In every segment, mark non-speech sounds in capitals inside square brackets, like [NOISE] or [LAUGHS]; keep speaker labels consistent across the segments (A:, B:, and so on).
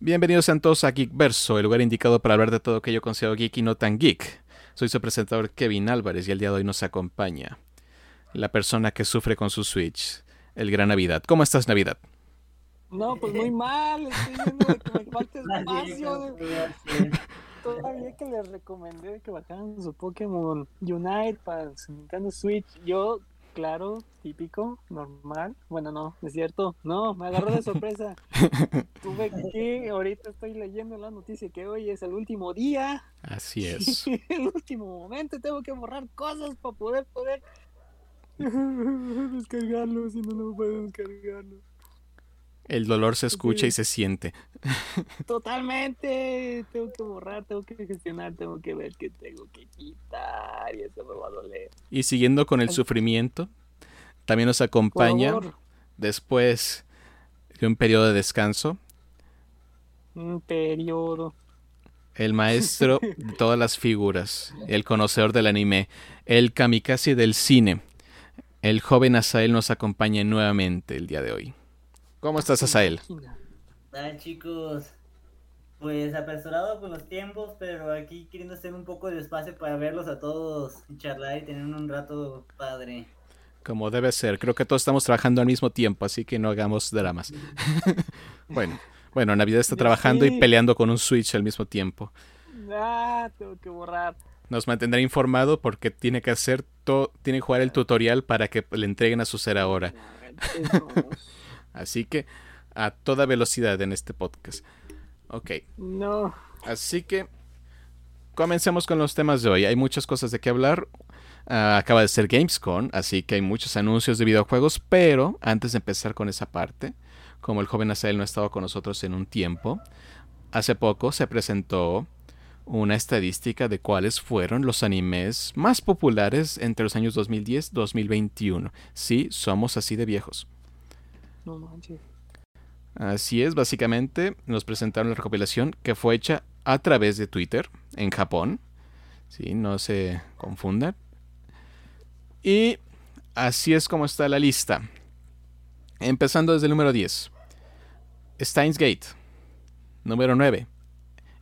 A: Bienvenidos a todos a Geekverso, el lugar indicado para hablar de todo aquello considerado geek y no tan geek. Soy su presentador Kevin Álvarez y el día de hoy nos acompaña la persona que sufre con su Switch, el gran Navidad. ¿Cómo estás, Navidad?
B: No, pues muy mal, estoy viendo que me falta [LAUGHS] espacio. Todavía que les recomendé que bajaran su Pokémon Unite para su Nintendo Switch. Yo claro, típico, normal. Bueno, no, es cierto. No, me agarró de sorpresa. [LAUGHS] Tuve que, ahorita estoy leyendo la noticia que hoy es el último día.
A: Así [LAUGHS] es.
B: el último momento, tengo que borrar cosas para poder poder [LAUGHS] descargarlo, si no, no puedo descargarlo.
A: El dolor se escucha y se siente.
B: Totalmente. Tengo que borrar, tengo que gestionar, tengo que ver qué tengo que quitar y eso me va a doler.
A: Y siguiendo con el sufrimiento, también nos acompaña después de un periodo de descanso.
B: Un periodo.
A: El maestro [LAUGHS] de todas las figuras, el conocedor del anime, el kamikaze del cine. El joven Asael nos acompaña nuevamente el día de hoy. ¿Cómo estás, Asael?
C: Hola chicos, pues apresurado con los tiempos, pero aquí queriendo hacer un poco de espacio para verlos a todos y charlar y tener un rato padre.
A: Como debe ser, creo que todos estamos trabajando al mismo tiempo, así que no hagamos dramas. [LAUGHS] bueno, bueno, Navidad está trabajando y peleando con un Switch al mismo tiempo.
B: Ah, tengo que borrar.
A: Nos mantendrá informado porque tiene que hacer todo, tiene que jugar el tutorial para que le entreguen a su ser ahora. Así que a toda velocidad en este podcast. Ok.
B: No.
A: Así que comencemos con los temas de hoy. Hay muchas cosas de qué hablar. Uh, acaba de ser Gamescom, así que hay muchos anuncios de videojuegos, pero antes de empezar con esa parte, como el joven Asael no ha estado con nosotros en un tiempo, hace poco se presentó una estadística de cuáles fueron los animes más populares entre los años 2010 y 2021. Sí, somos así de viejos. Así es, básicamente nos presentaron la recopilación que fue hecha a través de Twitter en Japón. Sí, no se confundan. Y así es como está la lista. Empezando desde el número 10. Steins Gate. Número 9.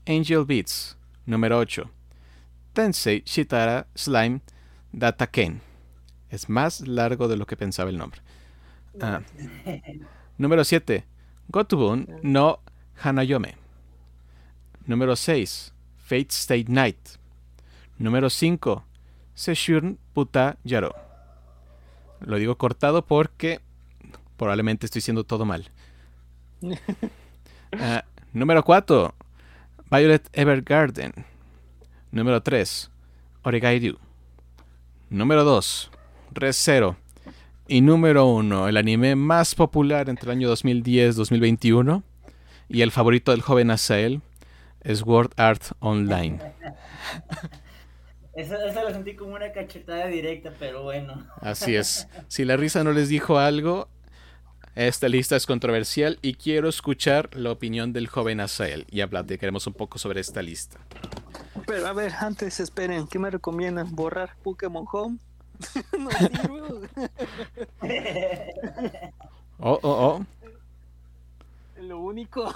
A: Angel Beats. Número 8. Tensei Shitara Slime Dataken. Es más largo de lo que pensaba el nombre. Ah. [LAUGHS] Número 7. Gotubun no Hanayome. Número 6. Fate State Night. Número 5. Seshurn Puta Yaro. Lo digo cortado porque probablemente estoy diciendo todo mal. Uh, [LAUGHS] número 4. Violet Evergarden. Número 3. Oregairu. Número 2. Resero. Y número uno, el anime más popular entre el año 2010-2021 y el favorito del joven Asael es World Art Online. [LAUGHS]
C: Eso, lo sentí como una cachetada directa, pero bueno.
A: Así es. Si la risa no les dijo algo, esta lista es controversial y quiero escuchar la opinión del joven Asael. Y queremos un poco sobre esta lista.
B: Pero a ver, antes esperen, ¿qué me recomiendan? ¿Borrar Pokémon Home? [LAUGHS] no
A: Oh, oh, oh.
B: Lo único.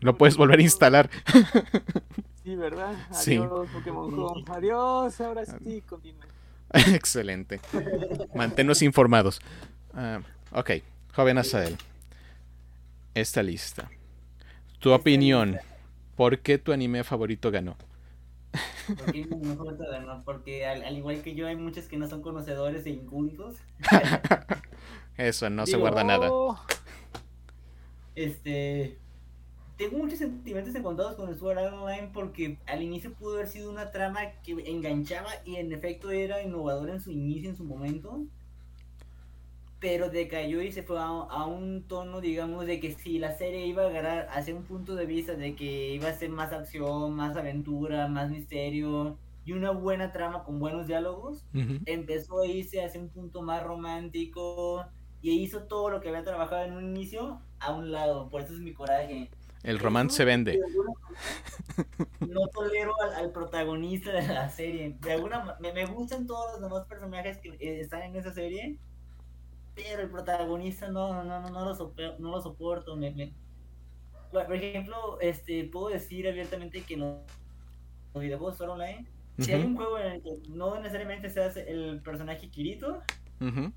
A: Lo puedes volver a instalar. [LAUGHS]
B: sí, ¿verdad? Adiós, Pokémon Home. Adiós, ahora sí, continúe. [LAUGHS]
A: Excelente. Manténnos informados. Uh, ok, joven Asael. Esta lista. Tu opinión. ¿Por qué tu anime favorito ganó?
C: Porque, porque al, igual que yo hay muchos que no son conocedores e incultos. [LAUGHS]
A: Eso, no se guarda nada.
C: Este. Tengo muchos sentimientos encontrados con el Sword Art Online porque al inicio pudo haber sido una trama que enganchaba y en efecto era innovador en su inicio, en su momento pero decayó y se fue a, un tono, digamos, de que si la serie iba a agarrar hacia un punto de vista de que iba a ser más acción, más aventura, más misterio y una buena trama con buenos diálogos, empezó a irse hacia un punto más romántico y hizo todo lo que había trabajado en un inicio a un lado. Por eso es mi coraje.
A: El romance se vende.
C: No tolero al, protagonista de la serie. De alguna me, me gustan todos los demás personajes que eh, están en esa serie pero el protagonista no, no, no, no, lo, soporto, no lo soporto, me, por ejemplo, este, puedo decir abiertamente que los, los videojuegos Sword Online, si hay un juego en el que no necesariamente seas el personaje Kirito,
A: Ujú.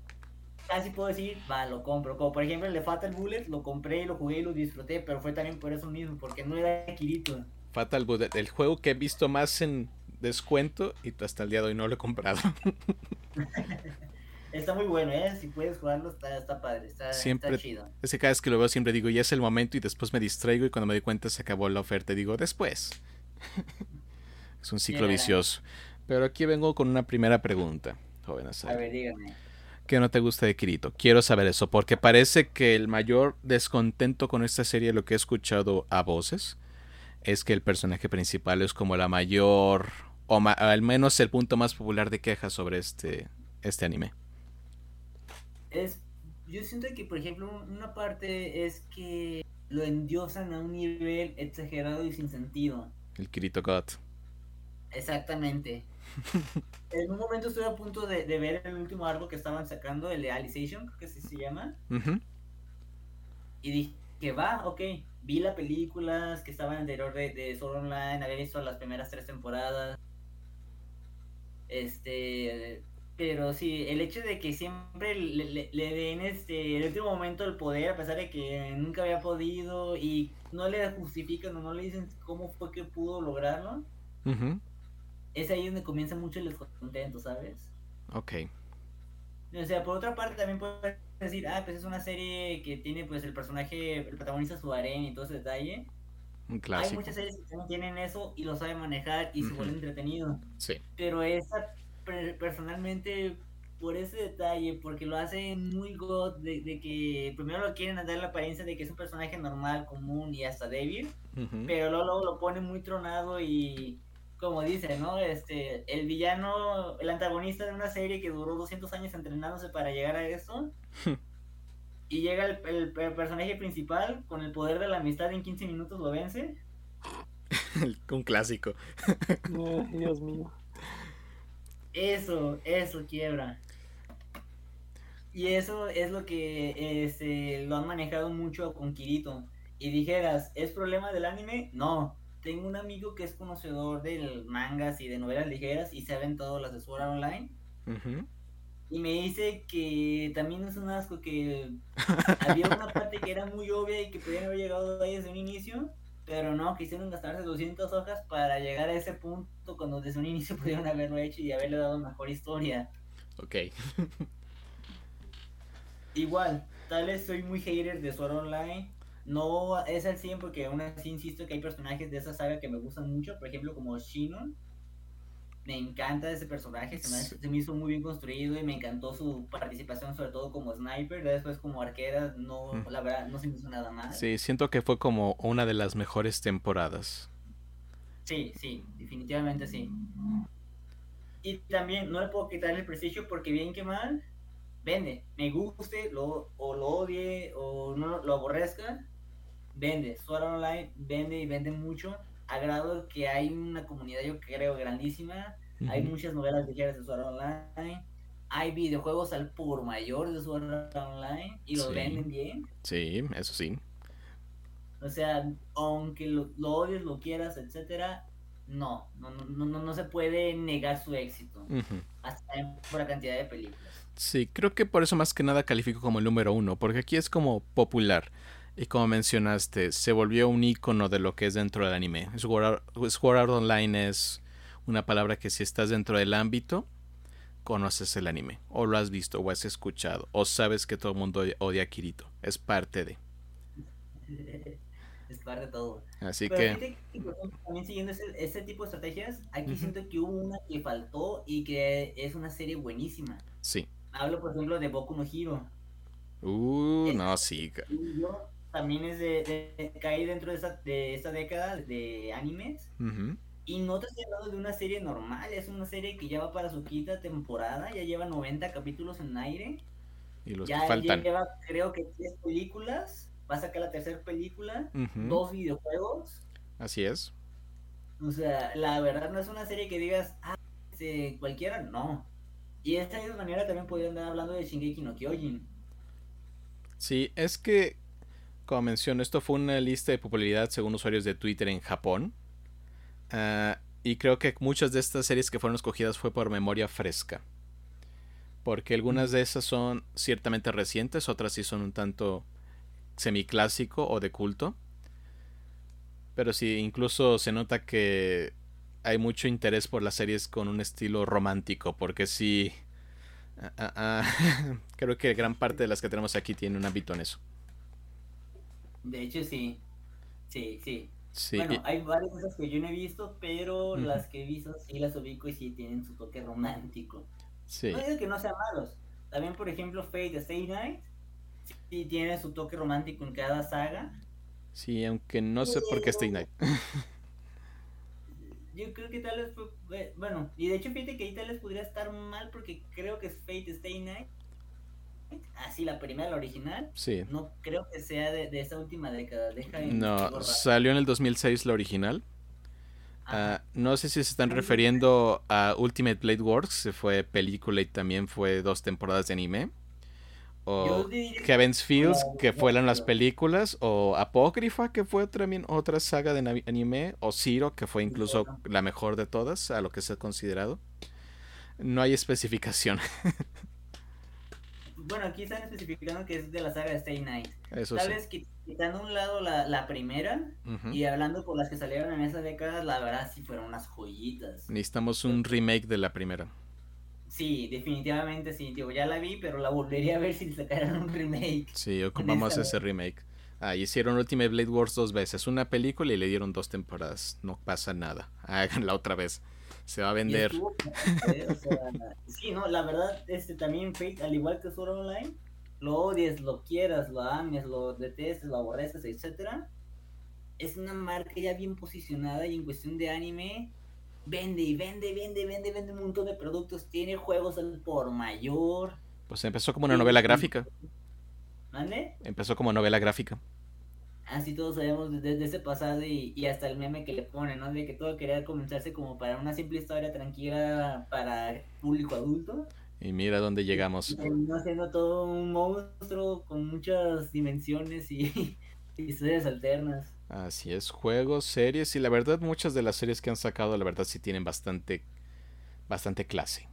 C: casi puedo decir, va, lo compro. Como por ejemplo el de Fatal Bullet, lo compré, lo jugué y lo disfruté, pero fue también por eso mismo, porque no era Kirito.
A: Fatal Bullet, el juego que he visto más en descuento y hasta el día de hoy no lo he comprado. [LAUGHS]
C: Está muy bueno, ¿eh? Si puedes jugarlo, está, está padre, está,
A: Siempre-
C: está chido.
A: Es que cada vez que lo veo siempre digo, ya es el momento y después me distraigo y cuando me doy cuenta se acabó la oferta y digo, después. [LAUGHS] es un ciclo vicioso. Pero aquí vengo con una primera pregunta, joven
C: A ver, dígame.
A: ¿Qué no te gusta de Kirito? Quiero saber eso, porque parece que el mayor descontento con esta serie, lo que he escuchado a voces, es que el personaje principal es como la mayor, o ma- al menos el punto más popular de quejas sobre este, este anime.
C: Es, yo siento que, por ejemplo, una parte es que lo endiosan a un nivel exagerado y sin sentido.
A: El Kirito.
C: Exactamente. [LAUGHS] en un momento estuve a punto de, de ver el último arco que estaban sacando, el de Alicization, creo que así se llama. Y dije, va, ok. Vi las películas que estaban anterior de, de Sword Online, había visto las primeras tres temporadas. Este. Pero sí, el hecho de que siempre le, le- le den este, en el último momento el poder, a pesar de que nunca había podido y no le justifican o no le dicen cómo fue que pudo lograrlo,
A: Ujú.
C: es ahí donde comienza mucho el descontento, ¿sabes?
A: Ok.
C: O sea, por otra parte también puedes decir, ah, pues es una serie que tiene pues el personaje, el protagonista su harén y todo ese detalle.
A: Un
C: Hay
A: clásico.
C: muchas series que también tienen eso y lo saben manejar y se
A: Ujú.
C: vuelve entretenido.
A: Sí.
C: Pero esa, personalmente, por ese detalle, porque lo hacen muy god, de, de que primero lo quieren dar la apariencia de que es un personaje normal, común y hasta débil, pero luego, luego lo ponen muy tronado y, como dicen, ¿no? Este, el villano, el antagonista de una serie que duró 200 años entrenándose para llegar a eso. [LAUGHS] Y llega el, el- el personaje principal con el poder de la amistad en 15 minutos lo vence. [LAUGHS]
A: Un clásico. [LAUGHS]
B: Ay, Dios mío.
C: Eso, eso quiebra. Y eso es lo que este, lo han manejado mucho con Kirito. Y dijeras, ¿es problema del anime? No. Tengo un amigo que es conocedor de mangas y de novelas ligeras y saben todas las de Sword Online. Y me dice que también es un asco que [LAUGHS] había una parte que era muy obvia y que podían haber llegado ahí desde un inicio, pero no, quisieron gastarse 200 hojas para llegar a ese punto cuando desde un inicio pudieron haberlo hecho y haberle dado mejor historia.
A: Ok. [LAUGHS]
C: Igual, tal vez soy muy hater de Sword Online. No es al 100 porque aún así insisto que hay personajes de esa saga que me gustan mucho, por ejemplo como Shinon. Me encanta ese personaje, se me,
A: Sí.
C: se me hizo muy bien construido y me encantó su participación sobre todo como sniper, después como arquera, no,
A: Mm.
C: la verdad, no se me hizo nada mal.
A: Sí, siento que fue como una de las mejores temporadas.
C: Sí, sí, definitivamente sí. Y también no le puedo quitar el prestigio porque bien que mal, vende. Me guste, lo, o lo odie, o no lo aborrezca, vende. Sword Online vende y vende mucho. A grado que hay una comunidad, yo creo, grandísima. Hay muchas novelas ligeras de Sword Online. Hay videojuegos al por mayor de Sword Online y los
A: Sí.
C: venden bien.
A: Sí, eso sí.
C: O sea, aunque lo, lo odies, lo quieras, etcétera, no, no, no, no, no se puede negar su éxito.
A: Ujú.
C: Hasta en- por la cantidad de películas.
A: Sí, creo que por eso más que nada califico como el número uno, porque aquí es como popular. Y como mencionaste, se volvió un icono de lo que es dentro del anime. Sword Art, Sword Art Online es una palabra que si estás dentro del ámbito, conoces el anime. O lo has visto, o has escuchado, o sabes que todo el mundo odia a Kirito. Es parte de. [LAUGHS]
C: es parte de todo.
A: Así
C: Pero
A: que...
C: también siguiendo ese, ese tipo de estrategias, aquí siento que hubo una que faltó y que es una serie buenísima.
A: Sí.
C: Hablo, por ejemplo, de Boku no Hero.
A: Uh, no, sí.
C: yo también es de, de- caí dentro de esta, de esta década de animes. Y no te estoy hablando de una serie normal, es una serie que ya va para su quinta temporada, ya lleva 90 capítulos en aire.
A: Y los
C: ya
A: que faltan.
C: lleva, creo que tres películas, va a sacar la tercera película, dos videojuegos.
A: Así es.
C: O sea, la verdad no es una serie que digas, ah, este, cualquiera, no. Y de esta misma manera también podrían andar hablando de Shingeki no Kyojin.
A: Sí, es que como menciono, esto fue una lista de popularidad según usuarios de Twitter en Japón. Ah, y creo que muchas de estas series que fueron escogidas fue por memoria fresca. Porque algunas de esas son ciertamente recientes, otras sí son un tanto semiclásico o de culto. Pero sí, incluso se nota que hay mucho interés por las series con un estilo romántico, porque sí, ah, ah, [LAUGHS] creo que gran parte de las que tenemos aquí tiene un ámbito en eso.
C: De hecho, sí. Sí, sí. Bueno, hay varias cosas que yo no he visto, pero las que he visto sí las ubico y sí tienen su toque romántico. Sí. No digo que no sean malos. También, por ejemplo, Fate Stay Night sí tiene su toque romántico en cada saga.
A: Sí, aunque no sé por qué Stay Night.
C: Yo creo que tal vez fue. Eh, bueno, y de hecho, fíjate que ahí tal vez podría estar mal porque creo que es Fate Stay Night Así, la primera, la original.
A: Sí.
C: No creo que sea de, de esa última década.
A: no, salió en el 2006 la original. Ah, no sé si se están refiriendo a Ultimate Blade Works, que fue película y también fue dos temporadas de anime. O Heaven's Fields, que fueron las películas. O Apócrifa, que fue también otra saga de anime. O Zero, que fue incluso la mejor de todas, a lo que se ha considerado. No hay especificación. [LAUGHS]
C: bueno, aquí están especificando que es de la saga de Stay Night. Tal vez quitando un lado la, la primera y hablando por las que salieron en esa década, la verdad sí fueron unas joyitas.
A: Necesitamos un remake de la primera.
C: Sí, definitivamente sí, digo, ya la vi, pero la volvería a ver si sacaran un remake.
A: Sí, [LAUGHS] ocupamos ese remake. Ah, hicieron Ultimate Blade Wars dos veces, una película y le dieron dos temporadas. No pasa nada. [LAUGHS] Háganla otra vez se va a vender. [LAUGHS]
C: sí, no, la verdad, este también Fate, al igual que Sword Online, lo odies, lo quieras, lo ames, lo detestes, lo aborreces, etcétera, es una marca ya bien posicionada y en cuestión de anime vende y vende, vende, vende, vende un montón de productos, tiene juegos al por mayor.
A: Pues empezó como una novela gráfica.
C: ¿Mande?
A: Empezó como novela gráfica
C: así todos sabemos desde ese pasado y, hasta el meme que le pone, ¿no? De que todo quería comenzarse como para una simple historia tranquila para público adulto.
A: Y mira dónde llegamos.
C: Y siendo todo un monstruo con muchas dimensiones [LAUGHS] y, historias alternas.
A: Así es, juegos, series y la verdad muchas de las series que han sacado la verdad sí tienen bastante bastante clase.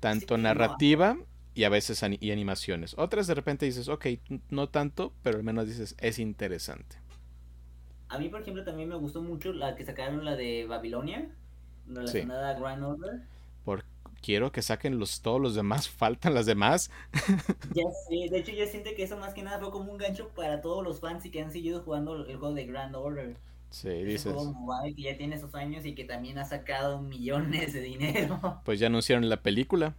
A: Tanto narrativa y a veces y animaciones. Otras de repente dices, ok, no tanto, pero al menos dices, es interesante.
C: A mí, por ejemplo, también me gustó mucho la que sacaron la de Babilonia, relacionada a Grand Order.
A: Por, quiero que saquen los, todos los demás, [LAUGHS] faltan las demás.
C: ya sé, de hecho yo siento que eso más que nada fue como un gancho para todos los fans y que han seguido jugando el juego de Grand Order.
A: Sí, dices.
C: Juego que ya tiene esos años y que también ha sacado millones de dinero.
A: Pues ya anunciaron la película.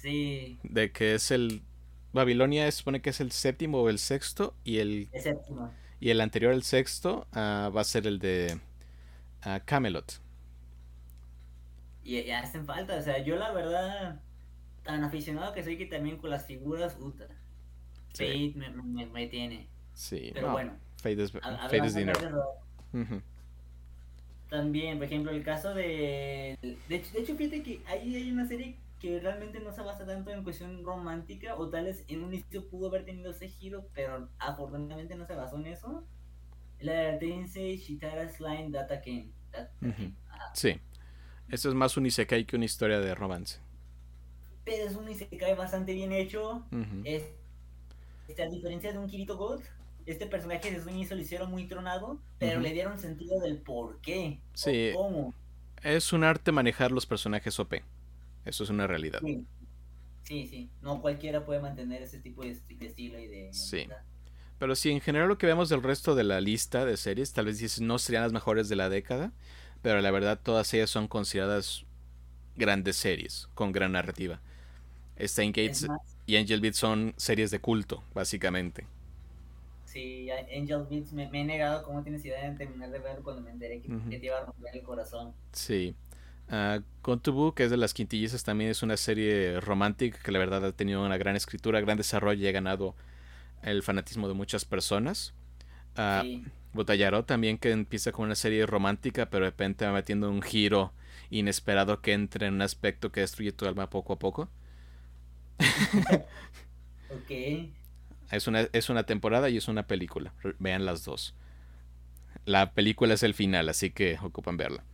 C: Sí.
A: De que es el. Babilonia supone que es el séptimo o el sexto. Y el.
C: séptimo.
A: Y el anterior al sexto ah, va a ser el de uh, Camelot.
C: Y ya hacen falta. O sea, yo la verdad. Tan aficionado que soy que también con las figuras. Ultra. Fate me, tiene.
A: Sí,
C: pero bueno.
A: Fate es, dinero.
C: También, por ejemplo, el caso de. De hecho, de hecho fíjate que ahí hay una serie que realmente no se basa tanto en cuestión romántica, o tal vez en un inicio pudo haber tenido ese giro, pero afortunadamente no se basó en eso. La Tensei Shitara Slime Data Ken.
A: Sí. Eso es más un isekai que una historia de romance.
C: Pero es un isekai bastante bien hecho. es, este, a diferencia de un Kirito God, este personaje desde un inicio lo hicieron muy tronado, pero le dieron sentido del por qué.
A: Sí. cómo. Es un arte manejar los personajes OP. Eso es una realidad.
C: Sí. sí, No cualquiera puede mantener ese tipo de, estilo y de...
A: Sí. Pero sí, en general lo que vemos del resto de la lista de series, tal vez dices no serían las mejores de la década, pero la verdad todas ellas son consideradas grandes series, con gran narrativa. Stein Gates y Angel Beats son series de culto, básicamente.
C: Sí, Angel Beats me, he negado, como tienes idea, de terminar de ver cuando me enteré que, te iba a romper el corazón.
A: Sí. Uh, que es de las quintillizas, también es una serie romántica que la verdad ha tenido una gran escritura, gran desarrollo y ha ganado el fanatismo de muchas personas. Uh, también que empieza con una serie romántica, pero de repente va metiendo un giro inesperado que entra en un aspecto que destruye tu alma poco a poco. [LAUGHS]
C: ok.
A: Es una, es una temporada y es una película. Vean las dos. La película es el final, así que ocupan verla.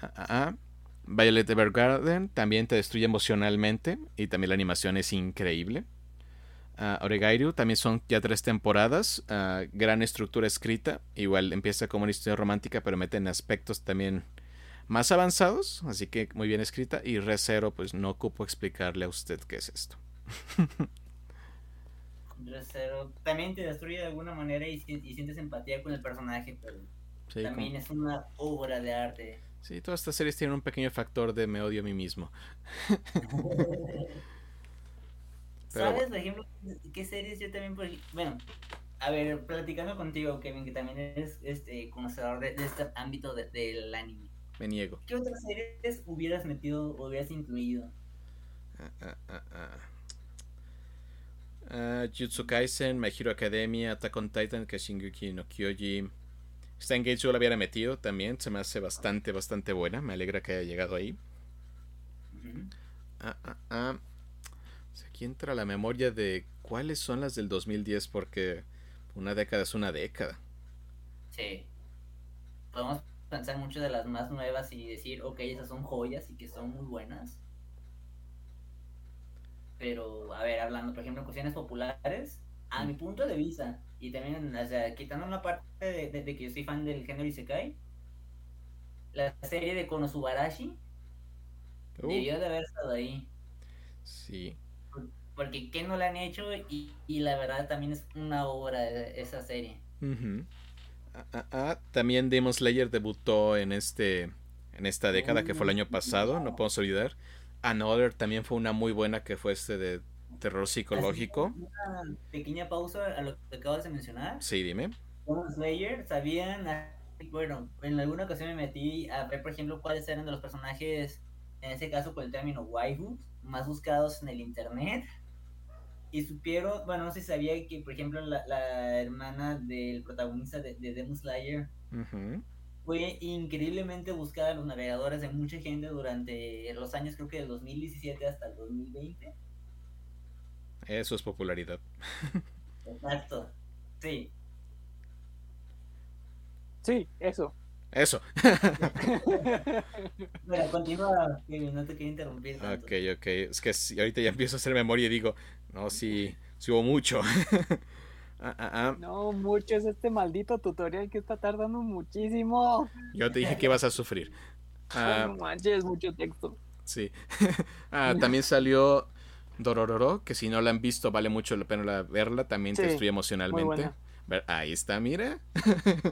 A: Ah, ah, ah. Violet Evergarden también te destruye emocionalmente y también la animación es increíble. Uh, Oregairu también son ya tres temporadas, gran estructura escrita, igual empieza como una historia romántica pero meten aspectos también más avanzados, así que muy bien escrita y Recero pues no ocupo explicarle a usted qué es esto. [LAUGHS]
C: también te destruye de alguna manera y, sientes empatía con el personaje, pero también es una obra de arte.
A: Sí, todas estas series tienen un pequeño factor de me odio a mí mismo. [LAUGHS]
C: ¿Sabes, por ejemplo, qué series yo también, bueno, a ver, platicando contigo, Kevin, que también eres este, conocedor de, este ámbito del anime.
A: Me niego.
C: ¿Qué otras series hubieras metido o hubieras incluido? Ah, ah, ah,
A: ah. Uh, Jutsu Kaisen, My Hero Academia, Attack on Titan, que no Kyoji. Steingate yo la hubiera metido también, se me hace bastante, bastante buena. Me alegra que haya llegado ahí. ah, ah, ah. aquí entra la memoria de cuáles son las del 2010, porque una década es una década.
C: Sí. Podemos pensar mucho de las más nuevas y decir, ok, esas son joyas y que son muy buenas. Pero, a ver, hablando, por ejemplo, cuestiones populares, a mi punto de vista, y también, o sea, quitando una parte de, que yo soy fan del género Isekai, la serie de Konosubarashi uh. debió de haber estado ahí.
A: Sí.
C: Porque ¿qué no la han hecho? Y, la verdad también es una obra de esa serie.
A: ah, ah, ah, también Demon Slayer debutó en este en esta década que fue el año pasado, no podemos olvidar. Another también fue una muy buena que fue este de terror psicológico.
C: Una pequeña pausa a lo que acabas de mencionar.
A: Sí, dime.
C: Slayer, ¿sabían? Bueno, en alguna ocasión me metí a ver, por ejemplo, cuáles eran de los personajes, en ese caso con el término waifus, más buscados en el internet. Y supieron, bueno, no sé si sabía que, por ejemplo, la, la hermana del protagonista de, de Demon Slayer fue increíblemente buscada en los navegadores de mucha gente durante los años, creo que del 2017 hasta el 2020.
A: Eso es popularidad.
C: Exacto, sí.
B: Sí, eso.
A: Eso. [LAUGHS]
C: bueno, continúa, no te quiero interrumpir. Ok,
A: ok. Es que si ahorita ya empiezo a hacer memoria y digo, no, sí, sí hubo mucho. [LAUGHS]
B: Ah, ah, ah. No, mucho es este maldito tutorial que está tardando muchísimo.
A: Yo te dije que ibas a sufrir. [LAUGHS]
B: no manches, mucho texto.
A: Sí. también salió Dorororo, que si no la han visto vale mucho la pena verla, también te destruye emocionalmente. Ahí está, mira.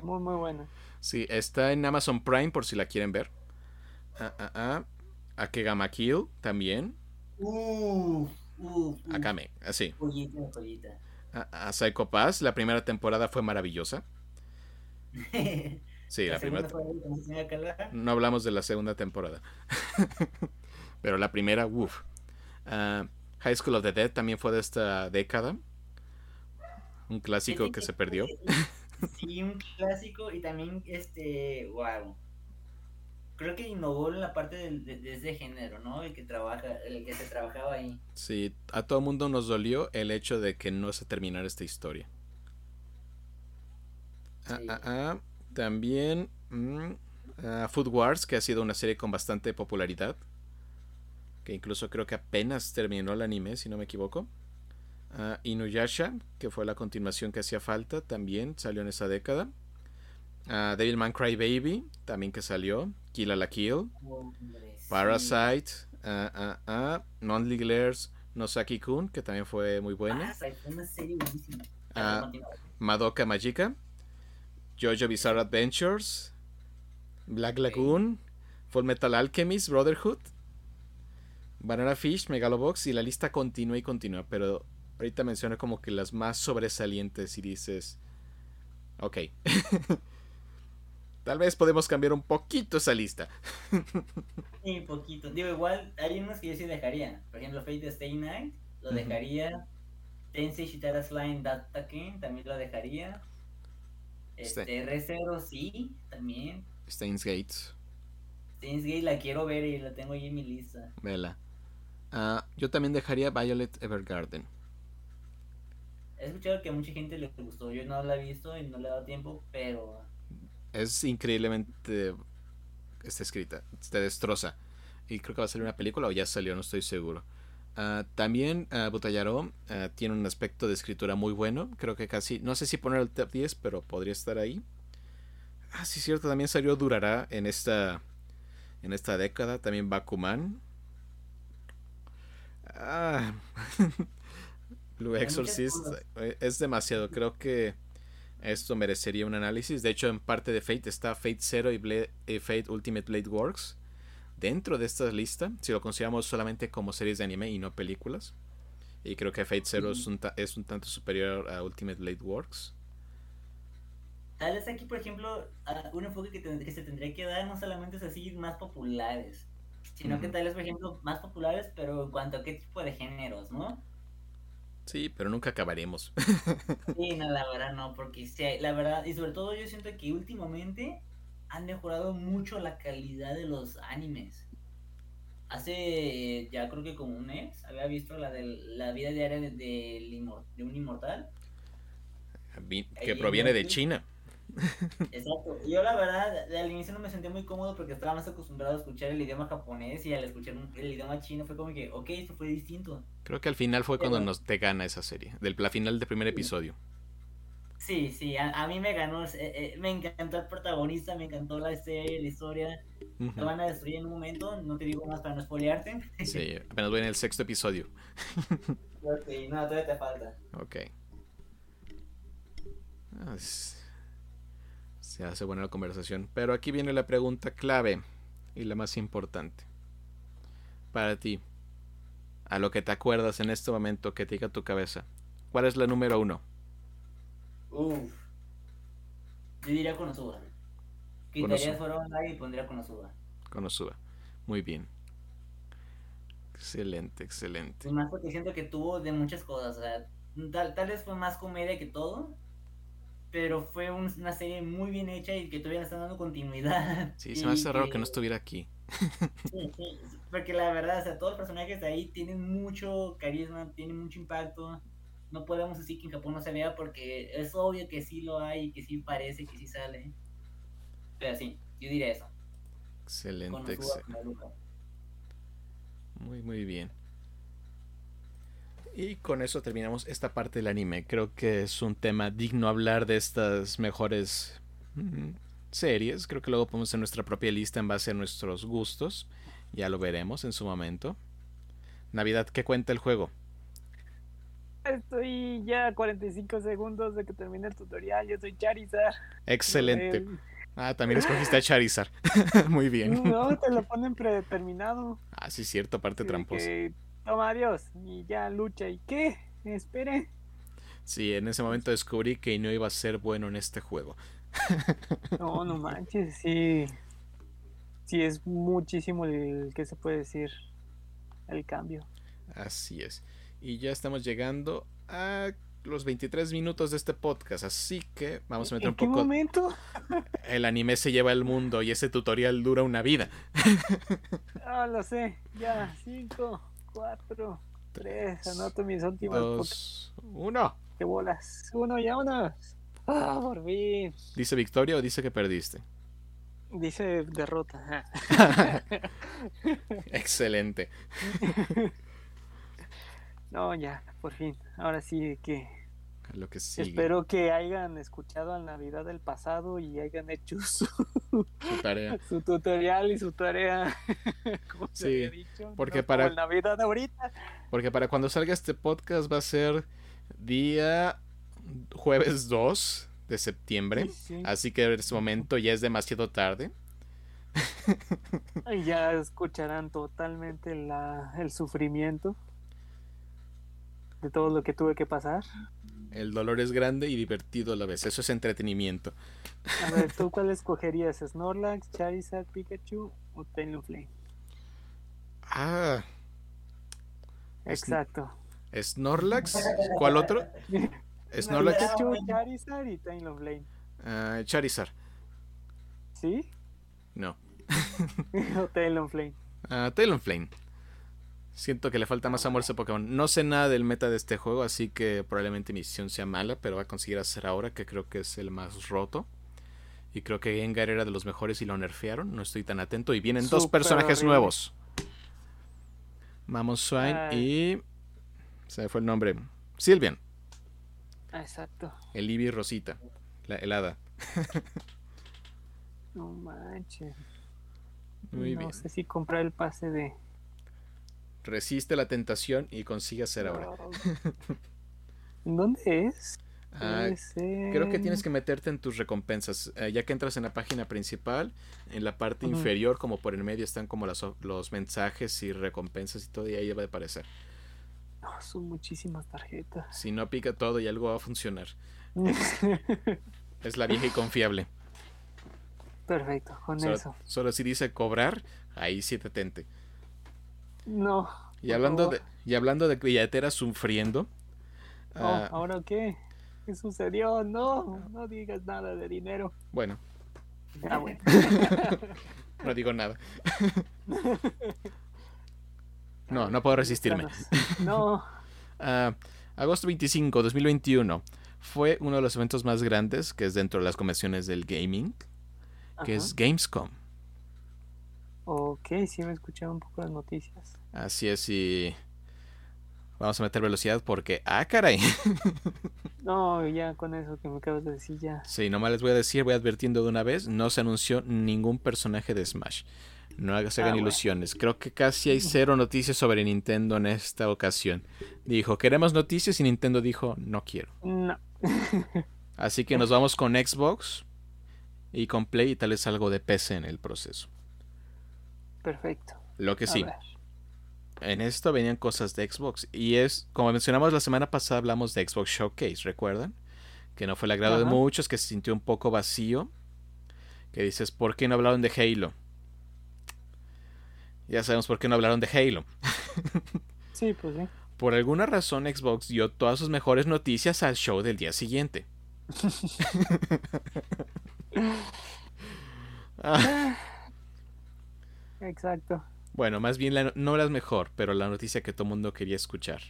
B: muy, muy buena.
A: Sí, está en Amazon Prime por si la quieren ver. Ah, ah, ah. Akegama Kill también.
C: Uh, uh,
A: Akame, así.
C: Pollita, pollita
A: a, Psycho Pass. La primera temporada fue maravillosa. [LAUGHS] Sí, la, primera. No hablamos de la segunda temporada. [LAUGHS] Pero la primera, uff. Ah, High School of the Dead también fue de esta década. Un clásico que se perdió.
C: Sí, un clásico y también este, wow creo que innovó en la parte de, ese género, ¿no? El que trabaja, el que se trabajaba ahí.
A: Sí, a todo el mundo nos dolió el hecho de que no se terminara esta historia. Ah, ah, ah, también mm, Food Wars, que ha sido una serie con bastante popularidad. Que incluso creo que apenas terminó el anime, si no me equivoco. Inuyasha, que fue la continuación que hacía falta, también salió en esa década. Devilman Cry Baby, también que salió. Kill a la Kill. Parasite. Uh, uh, uh, Non Leglers Nosaki Kun, que también fue muy buena. Madoka Magica. Jojo Bizarre Adventures. Black Lagoon. Full Metal Alchemist Brotherhood. Banana Fish, Megalobox y la lista continúa y continúa, pero ahorita menciono como que las más sobresalientes y dices, ok. [LAUGHS] Tal vez podemos cambiar un poquito esa lista. [LAUGHS]
C: Sí, poquito. Digo, igual hay unos que yo sí dejaría. Por ejemplo, Fate Stay Night, lo dejaría. Tensei Shitara Slime Dataken, también lo dejaría. Este, este R0 sí, también.
A: Steins Gates.
C: Steins Gate la quiero ver y la tengo ahí en mi lista.
A: Vela. Ah, yo también dejaría Violet Evergarden.
C: He escuchado que a mucha gente le gustó. Yo no la he visto y no le he dado tiempo, pero.
A: Es increíblemente. Está escrita. Te destroza. Y creo que va a salir una película o ya salió, no estoy seguro. Uh, también uh, Butayaro uh, tiene un aspecto de escritura muy bueno. Creo que casi. No sé si poner el top 10, pero podría estar ahí. Ah, sí, cierto. También salió Durará en esta. En esta década. También Bakuman. Ah. [LAUGHS] Blue Exorcist eh, es demasiado. Creo que esto merecería un análisis. De hecho, en parte de Fate está Fate Zero y Blade, Fate Ultimate Blade Works. Dentro de esta lista, si lo consideramos solamente como series de anime y no películas. Y creo que Fate Zero es, un es un tanto superior a Ultimate Blade Works.
C: Tal vez aquí, por ejemplo, un enfoque que, que, se tendría que dar no solamente es así más populares, sino que tal vez, por ejemplo, más populares, pero en cuanto a qué tipo de géneros, ¿no?
A: Sí, pero nunca acabaremos.
C: sí, [LAUGHS] no, la verdad no, porque sí, la verdad, y sobre todo yo siento que últimamente han mejorado mucho la calidad de los animes. Hace ya creo que como un mes había visto la de la vida diaria de, de, de un inmortal.
A: Que proviene de China.
C: Exacto. Yo la verdad al inicio no me sentí muy cómodo porque estaba más acostumbrado a escuchar el idioma japonés y al escuchar el idioma chino fue como que, ok, esto fue distinto.
A: Creo que al final fue cuando nos te gana esa serie, del la final del primer episodio.
C: Sí, sí, a, a mí me ganó, eh, eh, me encantó el protagonista, me encantó la serie, la historia. Uh -huh. Lo van a destruir en un momento, no te digo más para no spoilearte.
A: Sí, [LAUGHS] apenas voy en el sexto episodio.
C: ok, no, todavía te falta.
A: Ok. Ah, se hace buena la conversación. Pero aquí viene la pregunta clave y la más importante. Para ti, a lo que te acuerdas en este momento que te diga tu cabeza, ¿cuál es la número uno?
C: Uf. Yo diría Konosuba. Quitaría Fueron y pondría Konosuba.
A: Konosuba. Muy bien. Excelente, excelente.
C: Y más porque siento que tuvo de muchas cosas. O sea, tal, tal vez fue más comedia que todo. Pero fue un, una serie muy bien hecha y que todavía le están dando continuidad. [LAUGHS]
A: Sí, [LAUGHS] se me hace raro que no estuviera aquí. [LAUGHS]
C: Sí, sí, porque la verdad, o sea, todos los personajes de ahí tienen mucho carisma, tienen mucho impacto no podemos decir que en Japón no se vea porque es obvio que sí lo hay, que sí parece, que sí sale. Pero sí, yo diría eso.
A: Excelente, excelente. Muy, muy bien. Y con eso terminamos esta parte del anime. Creo que es un tema digno hablar de estas mejores mm, series. Creo que luego podemos hacer nuestra propia lista en base a nuestros gustos. Ya lo veremos en su momento. Navidad, ¿qué cuenta el juego?
B: Estoy ya a 45 segundos de que termine el tutorial. Yo soy Charizard.
A: Excelente. Ah, también escogiste a Charizard. [LAUGHS] Muy bien.
B: No, te lo ponen predeterminado.
A: Ah, sí, cierto, parte tramposa.
B: Que, toma, adiós. Y ya lucha. ¿Y qué? Espere.
A: Sí, en ese momento descubrí que no iba a ser bueno en este juego. [LAUGHS]
B: No, no manches, sí. Sí, es muchísimo el que se puede decir el cambio.
A: Así es. Y ya estamos llegando a los 23 minutos de este podcast, así que vamos a meter
B: ¿En
A: un poco.
B: qué momento?
A: El anime se lleva el mundo y ese tutorial dura una vida.
B: Ah, lo sé. Ya, 5, 4, 3. Anoto mis últimas.
A: 2, 1.
B: ¿Qué bolas? Uno ya, uno. Ah, por fin.
A: ¿Dice victoria o dice que perdiste?
B: Dice derrota. [LAUGHS]
A: Excelente. [LAUGHS]
B: No, ya, por fin. Ahora sí que.
A: Lo que sigue.
B: Espero que hayan escuchado a Navidad del pasado y hayan hecho [LAUGHS] su,
A: su tarea.
B: Su tutorial y su tarea. [LAUGHS] Como
A: Sí,
B: se había dicho.
A: porque
B: no
A: para-
B: Navidad de ahorita.
A: Porque para cuando salga este podcast va a ser día jueves 2 de septiembre.
B: Sí, sí.
A: Así que en este momento ya es demasiado tarde. [LAUGHS]
B: Ya escucharán totalmente la, el sufrimiento de todo lo que tuve que pasar.
A: El dolor es grande y divertido a la vez. Eso es entretenimiento.
B: A ver, ¿tú cuál escogerías? ¿Snorlax, Charizard, Pikachu o Talonflame?
A: Ah,
B: Exacto.
A: Snorlax. ¿Cuál otro? [LAUGHS] Snorlax.
B: Pikachu, Charizard y Talonflame.
A: Ah, Charizard.
B: ¿Sí?
A: No. [LAUGHS]
B: o Talonflame.
A: Ah, Talonflame. Siento que le falta más amor a ese Pokémon. No sé nada del meta de este juego, así que probablemente mi decisión sea mala, pero va a conseguir hacer ahora, que creo que es el más roto. Y creo que Gengar era de los mejores y lo nerfearon. No estoy tan atento. Y vienen dos personajes
B: horrible.
A: nuevos. Mamon Swine
B: Ay.
A: y... Se fue el nombre. Sylvian.
B: Ah, exacto.
A: El Eevee Rosita. La helada.
B: No manches.
A: Muy
B: no
A: bien.
B: sé si comprar el pase de.
A: Resiste la tentación y consigue hacer ahora.
B: ¿En dónde es?
A: Ah, Creo que tienes que meterte en tus recompensas. Eh, ya que entras en la página principal, en la parte inferior, como por el medio, están como las, los mensajes y recompensas y todo, y ahí debe de aparecer.
B: No, son muchísimas tarjetas.
A: Si no pica todo y algo va a funcionar. [LAUGHS] Es la vieja y confiable.
B: Perfecto, con
A: Solo,
B: eso.
A: solo si dice cobrar, ahí sí te tente.
B: No.
A: Y hablando de, y hablando de billeteras sufriendo.
B: Oh,
A: ah,
B: ¿Ahora qué? ¿Qué sucedió? No, no digas nada de dinero.
A: bueno,
B: Ah, bueno. [LAUGHS]
A: no digo nada. [LAUGHS] No, no puedo resistirme.
B: No. [LAUGHS]
A: Ah, agosto 25, 2021. Fue uno de los eventos más grandes que es dentro de las convenciones del gaming, que
B: Ajá.
A: es Gamescom.
B: Ok, sí me escuché un poco las noticias.
A: Así es, y vamos a meter velocidad porque, ah, caray. [LAUGHS]
B: No, ya con eso que me acabas de decir ya.
A: Sí, nomás les voy a decir, voy advirtiendo de una vez, no se anunció ningún personaje de Smash. No se hagan
B: Ah, bueno.
A: ilusiones. Creo que casi hay [LAUGHS] cero noticias sobre Nintendo en esta ocasión. Dijo, queremos noticias y Nintendo dijo, no quiero.
B: No. [LAUGHS]
A: Así que nos vamos con Xbox y con Play y tal vez algo de PC en el proceso.
B: Perfecto.
A: Lo que sí, en esto venían cosas de Xbox. Y es, como mencionamos la semana pasada, hablamos de Xbox Showcase, ¿recuerdan? Que no fue el agrado de muchos, que se sintió un poco vacío. Que dices, ¿por qué no hablaron de Halo? Ya sabemos por qué no hablaron de Halo. [LAUGHS]
B: Sí, pues sí.
A: Por alguna razón Xbox dio todas sus mejores noticias al show del día siguiente. [LAUGHS] [LAUGHS] Ah,
B: Exacto.
A: bueno, más bien la no- las mejor, pero la noticia que todo el mundo quería escuchar.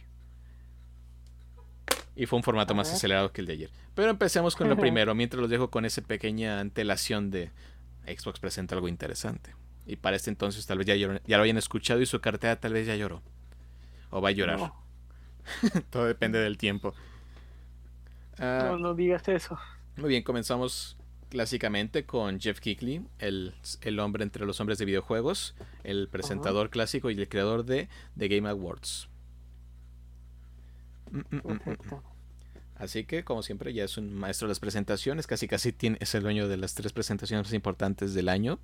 A: Y fue un formato más acelerado que el de ayer. Pero empecemos con lo primero, mientras los dejo con esa pequeña antelación de Xbox presenta algo interesante. Y para este entonces tal vez ya, llor- ya lo hayan escuchado y su cartera tal vez ya lloró. O va a llorar.
B: No, [LAUGHS]
A: Todo depende del tiempo. Ah,
B: no, no digas eso.
A: Muy bien, comenzamos clásicamente con Jeff Keighley, el, el hombre entre los hombres de videojuegos, el presentador clásico y el creador de The Game Awards. Mm, mm, mm. Así que, como siempre, ya es un maestro de las presentaciones, casi casi tiene, es el dueño de las tres presentaciones más importantes del año,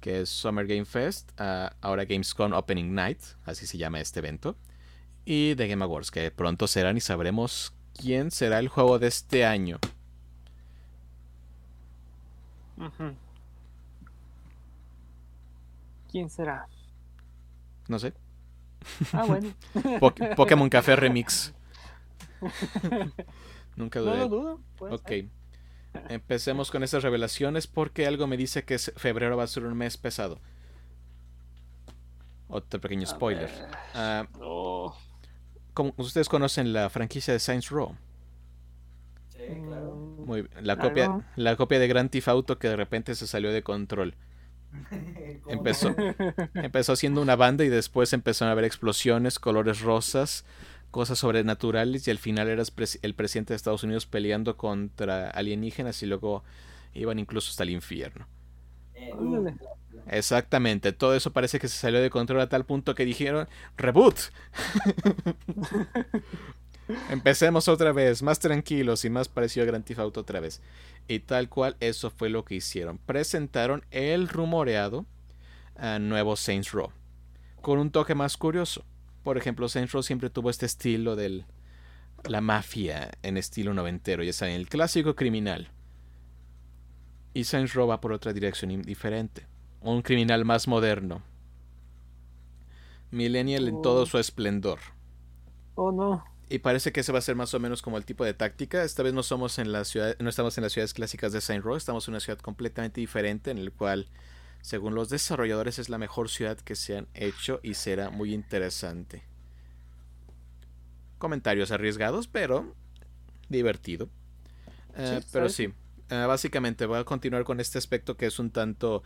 A: que es Summer Game Fest, ah, ahora Gamescom Opening Night, así se llama este evento, y The Game Awards, que pronto serán y sabremos quién será el juego de este año.
B: ¿Quién será?
A: No sé.
B: Ah, bueno. [LAUGHS]
A: Po- Pokémon Café Remix. Nunca
B: no
A: dudé.
B: lo dudo.
A: Ok. Empecemos con estas revelaciones porque algo me dice que febrero va a ser un mes pesado. Otro pequeño spoiler. Ah,
B: Oh,
A: como ustedes conocen la franquicia de Saints Row.
C: Sí, claro.
A: Muy bien. La copia, la copia de Grand Theft Auto que de repente se salió de control. [LAUGHS]
C: ¿Cómo
A: Empezó. [LAUGHS] Empezó siendo una banda y después empezaron a haber explosiones, colores rosas, cosas sobrenaturales y al final eras pres- el presidente de Estados Unidos peleando contra alienígenas y luego iban incluso hasta el infierno.
C: Eh,
B: Ándale.
A: Exactamente, todo eso parece que se salió de control a tal punto que dijeron reboot. [LAUGHS] Empecemos otra vez, más tranquilos y más parecido a Grand Theft Auto otra vez. Y tal cual eso fue lo que hicieron. Presentaron el rumoreado ah, nuevo Saints Row con un toque más curioso. Por ejemplo, Saints Row siempre tuvo este estilo del la mafia en estilo noventero, ya saben, el clásico criminal. Y Saints Row va por otra dirección diferente. Un criminal más moderno. Millennial en todo
B: Oh.
A: su esplendor.
B: Oh, no.
A: Y parece que ese va a ser más o menos como el tipo de táctica. Esta vez no somos en la ciudad, no estamos en las ciudades clásicas de Saint Row, estamos en una ciudad completamente diferente en el cual Según los desarrolladores es la mejor ciudad que se han hecho y será muy interesante. Comentarios arriesgados, pero divertido. Eh, pero sí, eh, básicamente voy a continuar con este aspecto que es un tanto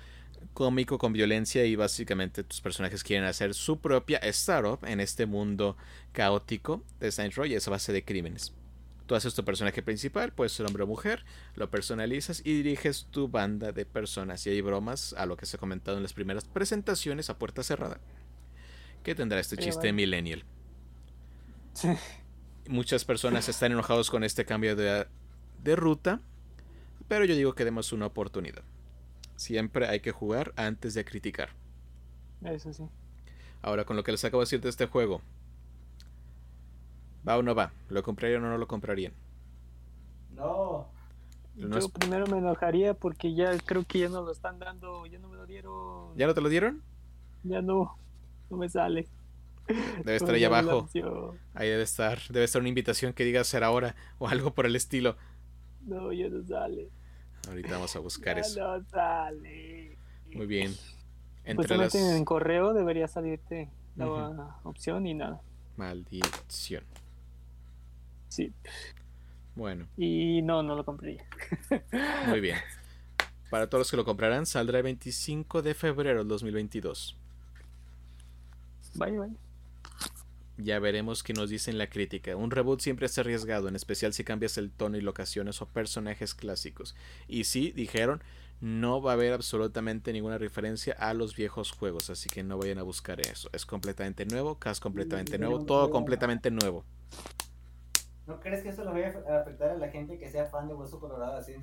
A: cómico con violencia y básicamente tus personajes quieren hacer su propia startup en este mundo caótico de Saint Roy y es a base de crímenes. Tú haces tu personaje principal, puede ser hombre o mujer, lo personalizas y diriges tu banda de personas. Y hay bromas a lo que se ha comentado en las primeras presentaciones a puerta cerrada. Que tendrá este chiste millennial. Muchas personas están enojados con este cambio de, de ruta, pero yo digo que demos una oportunidad. Siempre hay que jugar antes de criticar.
B: Eso sí.
A: Ahora, con lo que les acabo de decir de este juego, ¿Va o no va? ¿Lo comprarían o no lo comprarían?
C: No.
B: Yo primero me enojaría porque ya creo que ya no lo están dando, ya no me lo dieron.
A: ¿Ya no te lo dieron?
B: Ya no, no me sale.
A: Debe estar ahí abajo. Ahí debe estar. Debe estar una invitación que diga ser ahora o algo por el estilo.
B: No, ya no sale.
A: Ahorita vamos a buscar
B: ya
A: eso.
B: No sale.
A: Muy bien.
B: Entre las... en correo debería salirte la opción y nada.
A: Maldición.
B: Sí.
A: Bueno.
B: Y no, no lo compré. [LAUGHS]
A: Muy bien. Para todos los que lo comprarán, saldrá el 25 de febrero del 2022.
B: Vaya, vaya.
A: Ya veremos qué nos dicen la crítica. Un reboot siempre es arriesgado, en especial si cambias el tono y locaciones o personajes clásicos. Y sí, dijeron, no va a haber absolutamente ninguna referencia a los viejos juegos, así que no vayan a buscar eso. Es completamente nuevo, cast completamente nuevo, todo completamente nuevo.
C: ¿No crees que eso lo vaya a afectar a la gente que sea fan de Hueso Colorado así?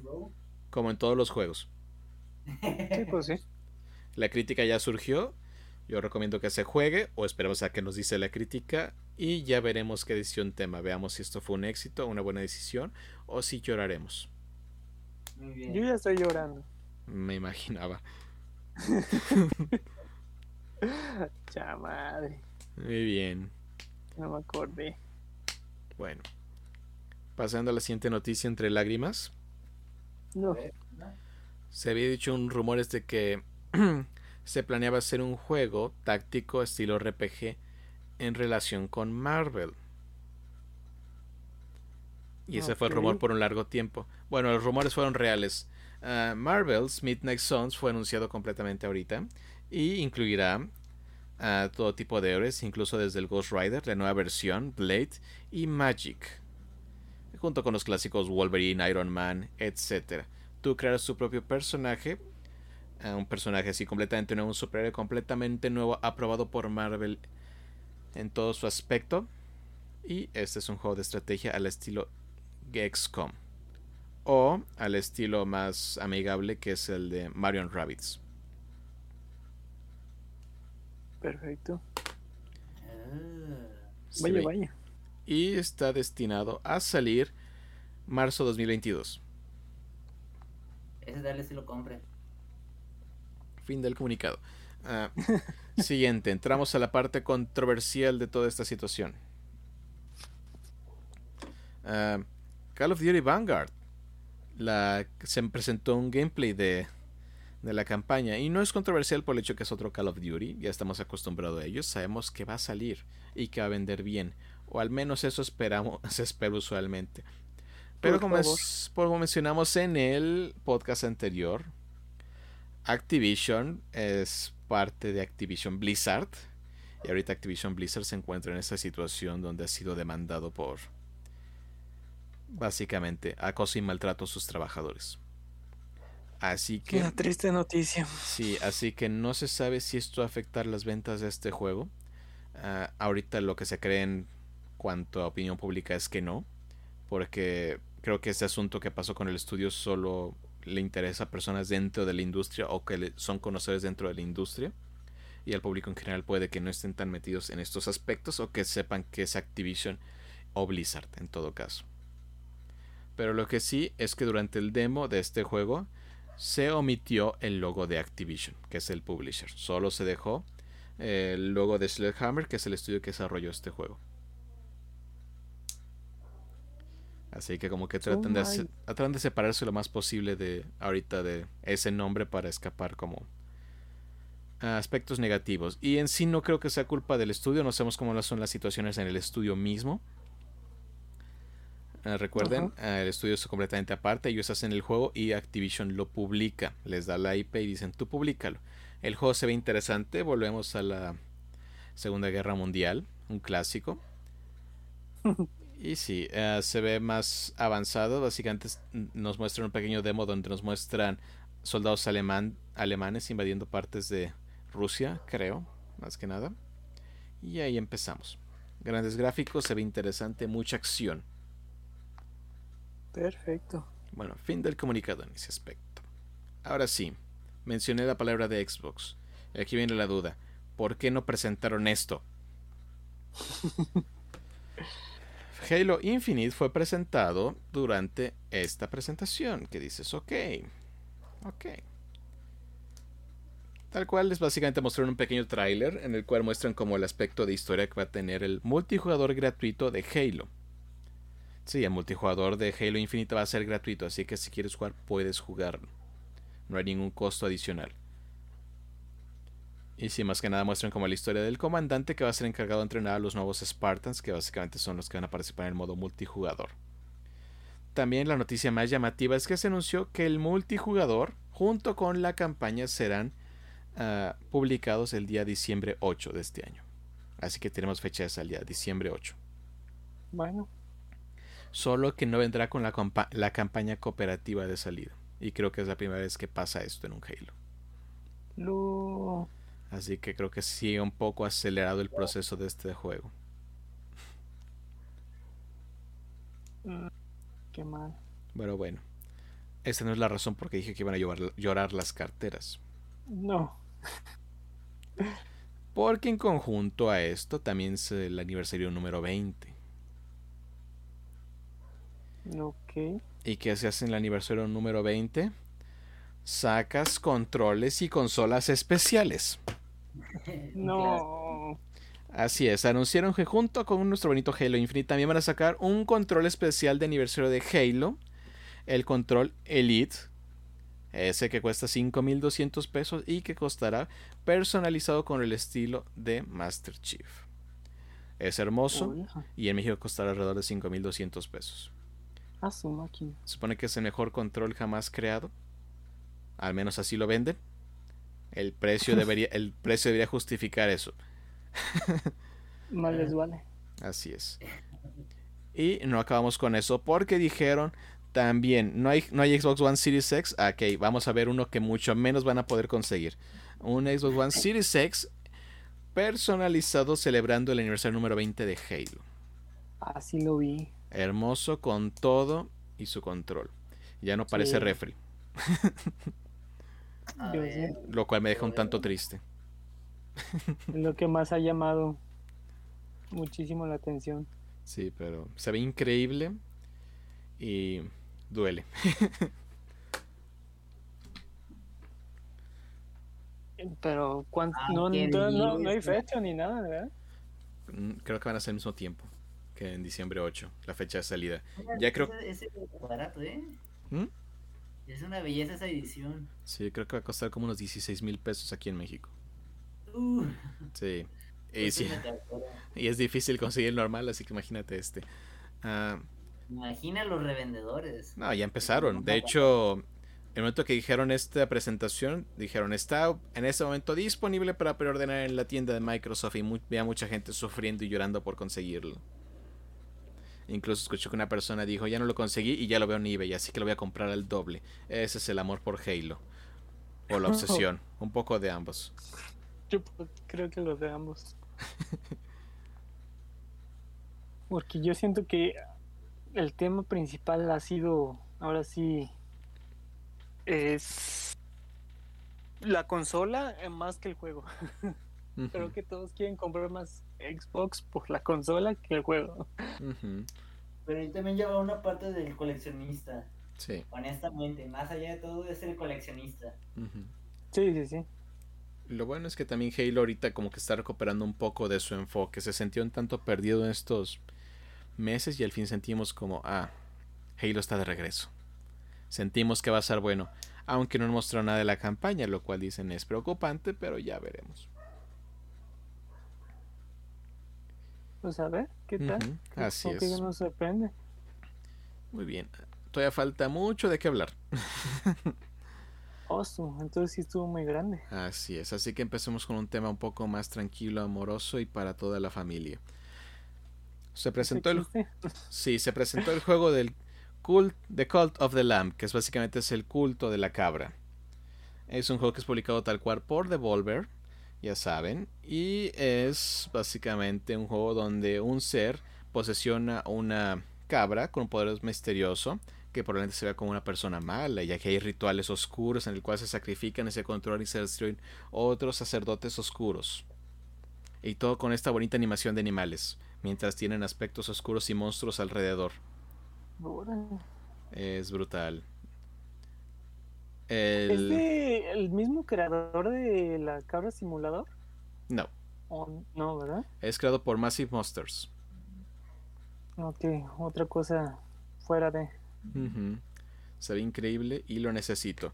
A: Como en todos los juegos.
B: sí, pues sí.
A: La crítica ya surgió. Yo recomiendo que se juegue o esperemos a que nos dice la crítica y ya veremos qué decisión tema. Veamos si esto fue un éxito, una buena decisión o si lloraremos.
B: Muy bien. Yo ya estoy llorando.
A: Me imaginaba. [LAUGHS]
B: ya madre.
A: Muy bien.
B: No me acordé.
A: Bueno. Pasando a la siguiente noticia entre lágrimas.
B: No.
A: Se había dicho un rumor de que [CLEARS THROAT] se planeaba hacer un juego táctico estilo RPG en relación con Marvel. Y ese fue el rumor por un largo tiempo. Bueno, los rumores fueron reales. Uh, Marvel's Midnight Suns fue anunciado completamente ahorita y incluirá a todo tipo de héroes, incluso desde el Ghost Rider, la nueva versión, Blade y Magic junto con los clásicos Wolverine, Iron Man, etc. Tú creas tu propio personaje, eh, un personaje así completamente nuevo, un superhéroe completamente nuevo, aprobado por Marvel en todo su aspecto. Y este es un juego de estrategia al estilo XCOM. O al estilo más amigable que es el de Marion Rabbits.
B: Perfecto. Ah. vaya, vaya
A: y está destinado a salir marzo 2022.
C: Ese dale si lo compre.
A: Fin del comunicado. Ah, [LAUGHS] siguiente, entramos a la parte controversial de toda esta situación. Ah, Call of Duty Vanguard. La, se presentó un gameplay de, de la campaña y no es controversial por el hecho que es otro Call of Duty, ya estamos acostumbrados a ellos, sabemos que va a salir y que va a vender bien. O al menos eso esperamos, [LAUGHS] se espera usualmente. Pero como, como mencionamos en el podcast anterior, Activision es parte de Activision Blizzard. Y ahorita Activision Blizzard se encuentra en esa situación donde ha sido demandado por básicamente acoso y maltrato a sus trabajadores. Así que.
B: Una triste noticia.
A: Sí, así que no se sabe si esto va a afectar las ventas de este juego. Ah, ahorita lo que se creen cuanto a opinión pública es que no, porque creo que este asunto que pasó con el estudio solo le interesa a personas dentro de la industria o que son conocedores dentro de la industria y al público en general puede que no estén tan metidos en estos aspectos o que sepan que es Activision o Blizzard en todo caso. Pero lo que sí es que durante el demo de este juego se omitió el logo de Activision, que es el publisher. Solo se dejó el logo de Sledgehammer, que es el estudio que desarrolló este juego. Así que como que tratan, de, tratan de separarse lo más posible de ahorita de ese nombre para escapar como aspectos negativos. Y en sí no creo que sea culpa del estudio, no sabemos cómo son las situaciones en el estudio mismo. Ah, recuerden, ah, el estudio es completamente aparte, ellos hacen el juego y Activision lo publica, les da la IP y dicen tú públicalo. El juego se ve interesante, volvemos a la Segunda Guerra Mundial, un clásico. [LAUGHS] y sí, ah, se ve más avanzado, básicamente nos muestran un pequeño demo donde nos muestran soldados alemán, alemanes invadiendo partes de Rusia, creo, más que nada. Y ahí empezamos. Grandes gráficos, se ve interesante, mucha acción.
B: Perfecto.
A: Bueno, fin del comunicado en ese aspecto. Ahora sí, mencioné la palabra de Xbox. Y aquí viene la duda. ¿Por qué no presentaron esto? [LAUGHS] Halo Infinite fue presentado durante esta presentación. Que dices, ok, ok. Tal cual es básicamente mostrar un pequeño tráiler en el cual muestran como el aspecto de historia que va a tener el multijugador gratuito de Halo. Sí, el multijugador de Halo Infinite va a ser gratuito, así que si quieres jugar puedes jugarlo. No hay ningún costo adicional. Y sí, más que nada muestran como la historia del comandante que va a ser encargado de entrenar a los nuevos Spartans, que básicamente son los que van a participar en el modo multijugador. También la noticia más llamativa es que se anunció que el multijugador, junto con la campaña, serán uh, publicados el día diciembre 8 de este año. Así que tenemos fecha de salida, diciembre 8.
B: Bueno,
A: solo que no vendrá con la, la, campaña cooperativa de salida. Y creo que es la primera vez que pasa esto en un Halo.
B: Lo...
A: Así que creo que sigue un poco acelerado el proceso de este juego.
B: Mm, qué mal.
A: Pero bueno, esta no es la razón por qué dije que iban a llorar, llorar las carteras.
B: No.
A: Porque en conjunto a esto también es el aniversario número 20.
B: Ok.
A: ¿Y qué se hace en el aniversario número 20? Sacas controles y consolas especiales. [LAUGHS]
B: No.
A: Así es, anunciaron que junto con nuestro bonito Halo Infinite también van a sacar un control especial de aniversario de Halo, el control Elite, ese que cuesta 5200 pesos y que costará personalizado con el estilo de Master Chief. Es hermoso y en México costará alrededor de 5200 pesos.
B: A su máquina.
A: Supone que es el mejor control jamás creado. Al menos así lo venden. El precio debería, el precio debería justificar eso.
B: Más les vale.
A: Así es. Y no acabamos con eso porque dijeron también, no hay, no hay Xbox One Series X. Ok, vamos a ver uno que mucho menos van a poder conseguir. Un Xbox One Series X personalizado celebrando el aniversario número 20 de Halo.
B: Así lo vi.
A: Hermoso con todo y su control. Ya no parece
B: Sí.
A: refri. [LAUGHS]
B: Yo sé.
A: Lo cual me deja un tanto triste.
B: Es lo que más ha llamado [LAUGHS] muchísimo la atención.
A: Sí, pero se ve increíble y duele. [LAUGHS]
B: Pero ¿cuán-
C: Ah,
B: no, no, no-
C: bien,
B: no hay fecha ni nada, ¿verdad?
A: Mm, Creo que van a ser al mismo tiempo que en diciembre 8, la fecha de salida. Ya creo-
C: Ese, ese es barato, ¿eh?
A: ¿Mm?
C: Es una belleza esa edición.
A: Sí, creo que va a costar como unos 16 mil pesos aquí en México.
C: Uh,
A: Sí. [LAUGHS] Y,
C: es
A: sí,
C: una cartera.
A: y es difícil conseguir el normal, así que imagínate este. Ah,
C: Imagina los revendedores.
A: no, ya empezaron. De hecho, el momento que dijeron esta presentación, dijeron está en este momento disponible para preordenar en la tienda de Microsoft y mu- vea mucha gente sufriendo y llorando por conseguirlo. Incluso escuché que una persona dijo, ya no lo conseguí y ya lo veo en eBay, así que lo voy a comprar al doble. Ese es el amor por Halo. O la [LAUGHS] obsesión, un poco de ambos.
B: Yo creo que los de ambos. Porque yo siento que el tema principal ha sido, ahora sí, es la consola eh, más que el juego. [LAUGHS] Creo que todos quieren comprar más Xbox por la consola que el juego.
C: Pero ahí también lleva una parte del coleccionista.
A: Sí.
C: Honestamente, más allá de todo es el coleccionista.
B: Sí, sí, sí.
A: Lo bueno es que también Halo ahorita como que está recuperando un poco de su enfoque. Se sintió un tanto perdido en estos meses y al fin sentimos como, ah, Halo está de regreso. Sentimos que va a ser bueno. aunque no han mostrado nada de la campaña, lo cual dicen es preocupante, pero ya veremos.
B: Pues a ver, ¿qué tal?
A: Ujú, Así
B: Porque
A: es.
B: nos sorprende.
A: Muy bien. Todavía falta mucho de qué hablar.
B: Oso, entonces sí estuvo muy grande.
A: Así es. Así que empecemos con un tema un poco más tranquilo, amoroso y para toda la familia. Se presentó el. Sí, se presentó el juego del Cult, The Cult of the Lamb, que es básicamente es el culto de la cabra. Es un juego que es publicado tal cual por Devolver, ya saben, y es básicamente un juego donde un ser posesiona una cabra con un poder misterioso que probablemente se vea como una persona mala, ya que hay rituales oscuros en el cual se sacrifican y se controlan y se destruyen otros sacerdotes oscuros. Y todo con esta bonita animación de animales, mientras tienen aspectos oscuros y monstruos alrededor. Es brutal.
B: ¿Es
A: El...
B: de el mismo creador de la cabra simulador?
A: No,
B: ¿O no, verdad?
A: es creado por Massive Monsters.
B: Ok, otra cosa fuera de.
A: Ujú. Se ve increíble y lo necesito.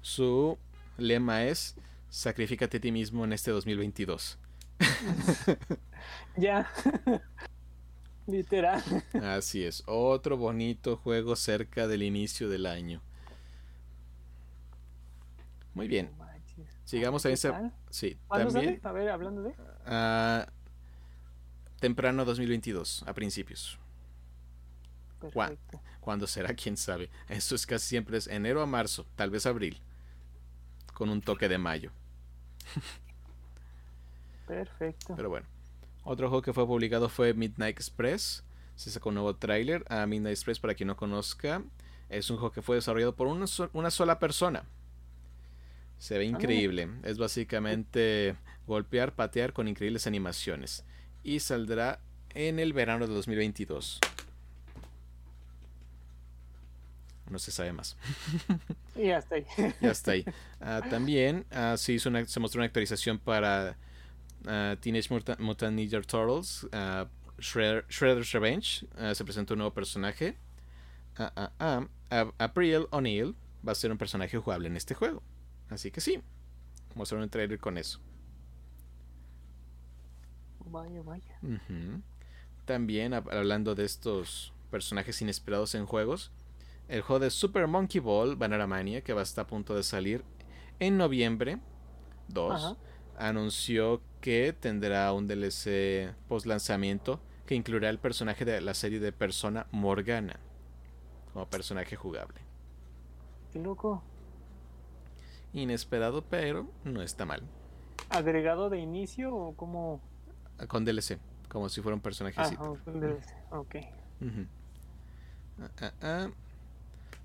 A: Su lema es Sacrifícate a ti mismo en este 2022. [LAUGHS]
B: Ya. [LAUGHS] Literal.
A: Así es, otro bonito juego cerca del inicio del año. Muy bien, sigamos
B: ¿Qué
A: también. se-
B: tal?
A: Sí,
B: ¿Cuándo
A: también
B: sale? A ver, hablando de.
A: ah, temprano 2022, a principios. ¿Cuándo?
B: Perfecto.
A: ¿Cuándo será? [LAUGHS] ¿Quién sabe? Esto es casi siempre es enero a marzo, tal vez abril, con un toque de mayo. [LAUGHS]
B: Perfecto.
A: Pero bueno, otro juego que fue publicado fue Midnight Express. Se sacó un nuevo tráiler a Midnight Express para quien no conozca. Es un juego que fue desarrollado por una, so- una sola persona. Se ve increíble. Es básicamente golpear, patear con increíbles animaciones. Y saldrá en el verano de 2022. No se sabe más. [LAUGHS]
B: Y ahí.
A: Ya está ahí. Ah, también ah, se, hizo una- se mostró una actualización para ah, Teenage Mutant, Mutant Ninja Turtles, ah, Shredder- Shredder's Revenge. Ah, se presentó un nuevo personaje. Ah, ah, ah, April O'Neil va a ser un personaje jugable en este juego. Así que sí, mostraron un trailer con eso.
B: Vaya, vaya.
A: También hab- hablando de estos personajes inesperados en juegos, el juego de Super Monkey Ball Banana Mania, que va a estar a punto de salir en noviembre 2,
B: Ajá.
A: anunció que tendrá un DLC post lanzamiento que incluirá el personaje de la serie de Persona Morgana como personaje jugable.
B: Qué loco.
A: Inesperado, pero no está mal.
B: ¿Agregado de inicio o como.?
A: Con DLC, como si fuera un personaje
B: Ah, ok.
A: Ujú. Ah, ah, ah.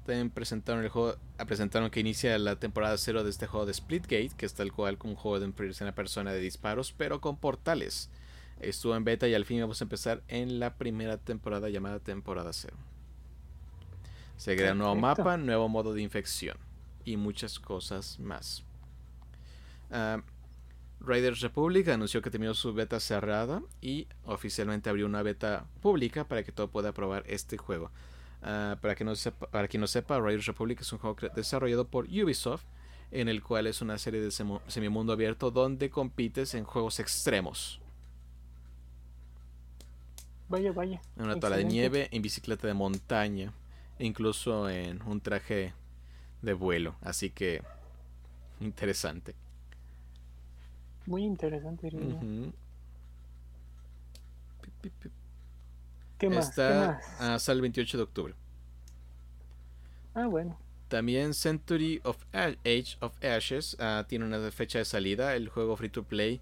A: También presentaron el juego, ah, presentaron que inicia la temporada 0 de este juego de Splitgate, que es tal cual como un juego de primera persona de disparos, pero con portales. Estuvo en beta y al fin vamos a empezar en la primera temporada llamada temporada 0. Se crea un nuevo mapa, nuevo modo de infección y muchas cosas más. Ah, Raiders Republic anunció que terminó su beta cerrada y oficialmente abrió una beta pública para que todo pueda probar este juego. Ah, para, que no sepa, para quien no sepa, Raiders Republic es un juego desarrollado por Ubisoft, en el cual es una serie de semimundo abierto donde compites en juegos extremos.
B: Vaya, vaya.
A: En una tabla de nieve, en bicicleta de montaña, incluso en un traje de vuelo. Así que interesante.
B: Muy interesante,
A: pip.
B: ¿Qué más?
A: Está,
B: ¿Qué más?
A: el 28 de octubre.
B: Ah, bueno.
A: También Century of Age of Ashes ah, tiene una fecha de salida. El juego free to play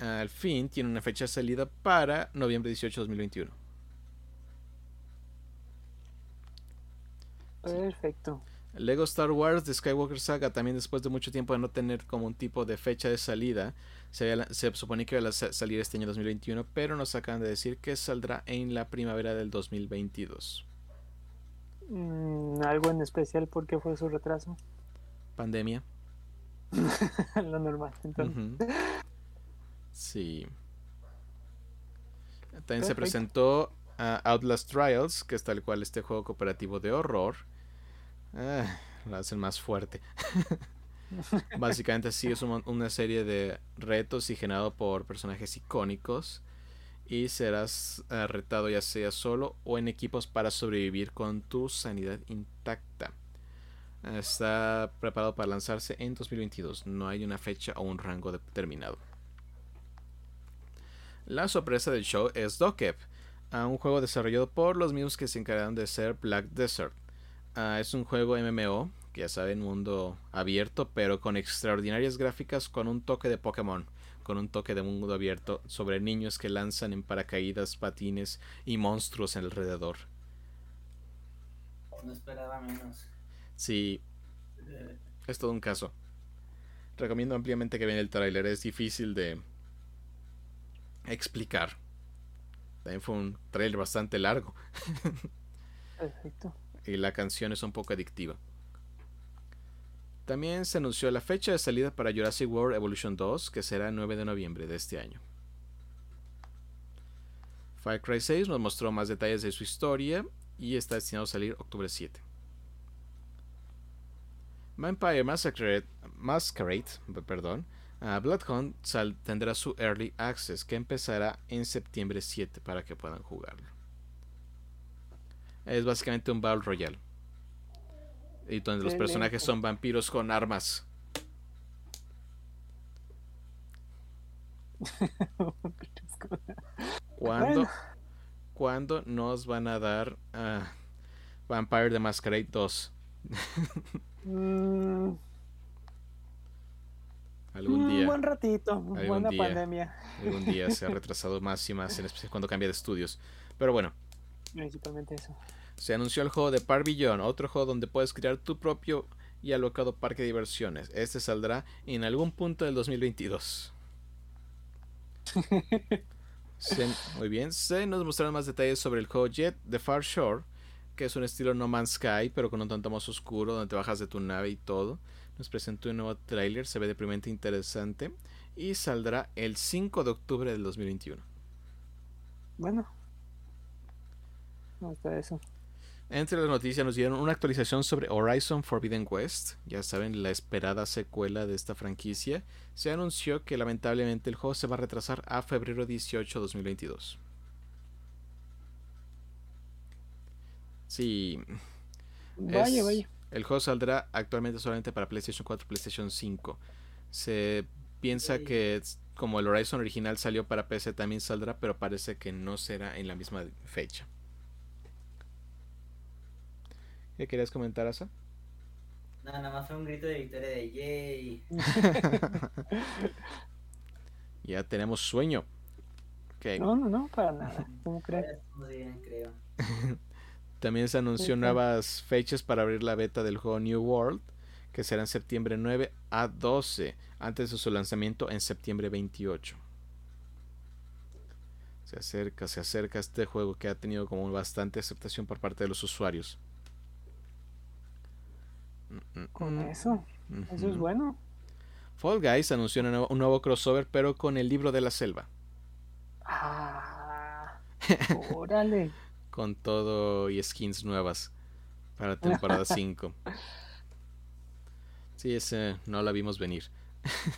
A: ah, al fin tiene una fecha de salida para noviembre 18 de 2021.
B: Perfecto.
A: Lego Star Wars The Skywalker Saga también después de mucho tiempo de no tener como un tipo de fecha de salida, se, se supone que iba a sa- salir este año 2021, pero nos acaban de decir que saldrá en la primavera del 2022.
B: Mm, ¿Algo en especial por qué fue su retraso?
A: Pandemia. [LAUGHS]
B: Lo normal. Entonces.
A: Sí. También se presentó a Outlast Trials, que es tal cual este juego cooperativo de horror. Ah, la hacen más fuerte. [LAUGHS] Básicamente sí es una serie de retos y generado por personajes icónicos y serás eh, retado ya sea solo o en equipos para sobrevivir con tu sanidad intacta. Está preparado para lanzarse en 2022. No hay una fecha o un rango determinado. La sorpresa del show es Dokep, un juego desarrollado por los mismos que se encargaron de ser Black Desert. Ah, es un juego MMO, que ya saben, mundo abierto, pero con extraordinarias gráficas, con un toque de Pokémon, con un toque de mundo abierto sobre niños que lanzan en paracaídas, patines y monstruos alrededor.
C: No esperaba menos.
A: Sí, es todo un caso. Recomiendo ampliamente que vean el tráiler, es difícil de explicar. También fue un trailer bastante largo. [LAUGHS]
B: Perfecto.
A: Y la canción es un poco adictiva. También se anunció la fecha de salida para Jurassic World Evolution 2, que será el 9 de noviembre de este año. Far Cry 6 nos mostró más detalles de su historia y está destinado a salir octubre 7. Vampire Masquerade, Masquerade perdón, Uh, Bloodhound tendrá su Early Access que empezará en septiembre 7 para que puedan jugarlo. Es básicamente un Battle Royale. Y donde los personajes son vampiros con armas. [LAUGHS] ¿Cuándo, ¿Cuándo nos van a dar uh, Vampire the Masquerade 2?
B: Algún día. Un buen ratito, buena pandemia.
A: Algún día se ha [LAUGHS] retrasado más y más, en especial cuando cambia de estudios. Pero bueno.
B: Principalmente eso.
A: Se anunció el juego de Parvillon, otro juego donde puedes crear tu propio y alocado parque de diversiones. Este saldrá en algún punto del 2022. [LAUGHS] muy bien, se nos mostraron más detalles sobre el juego Jet The Far Shore, que es un estilo No Man's Sky, pero con un tanto más oscuro, donde te bajas de tu nave y todo. Nos presentó un nuevo tráiler, se ve deprimente interesante y saldrá el 5 de octubre del 2021.
B: Bueno, hasta eso.
A: Entre las noticias nos dieron una actualización sobre Horizon Forbidden West, ya saben, la esperada secuela de esta franquicia. Se anunció que lamentablemente el juego se va a retrasar a febrero 18 de 2022. Sí.
B: Vaya, vaya.
A: El juego saldrá actualmente solamente para PlayStation 4 y PlayStation 5. Se piensa que como el Horizon original salió para PC también saldrá, pero parece que no será en la misma fecha. ¿Qué querías comentar, Asa?
C: No, nada más fue un grito de victoria de yay. [LAUGHS]
A: ya tenemos sueño.
B: No, no, no, para nada. ¿Cómo [LAUGHS] crees?
C: creo. [LAUGHS]
A: También se anunció nuevas fechas para abrir la beta del juego New World, que será en septiembre 9 a 12, antes de su lanzamiento en septiembre 28. Se acerca, se acerca este juego que ha tenido como bastante aceptación por parte de los usuarios.
B: Con eso, eso es bueno.
A: Fall Guys anunció un nuevo, un nuevo crossover, pero con el libro de la selva.
B: Ah, [LAUGHS] órale
A: con todo y skins nuevas para temporada [LAUGHS] 5. Sí, ese no la vimos venir.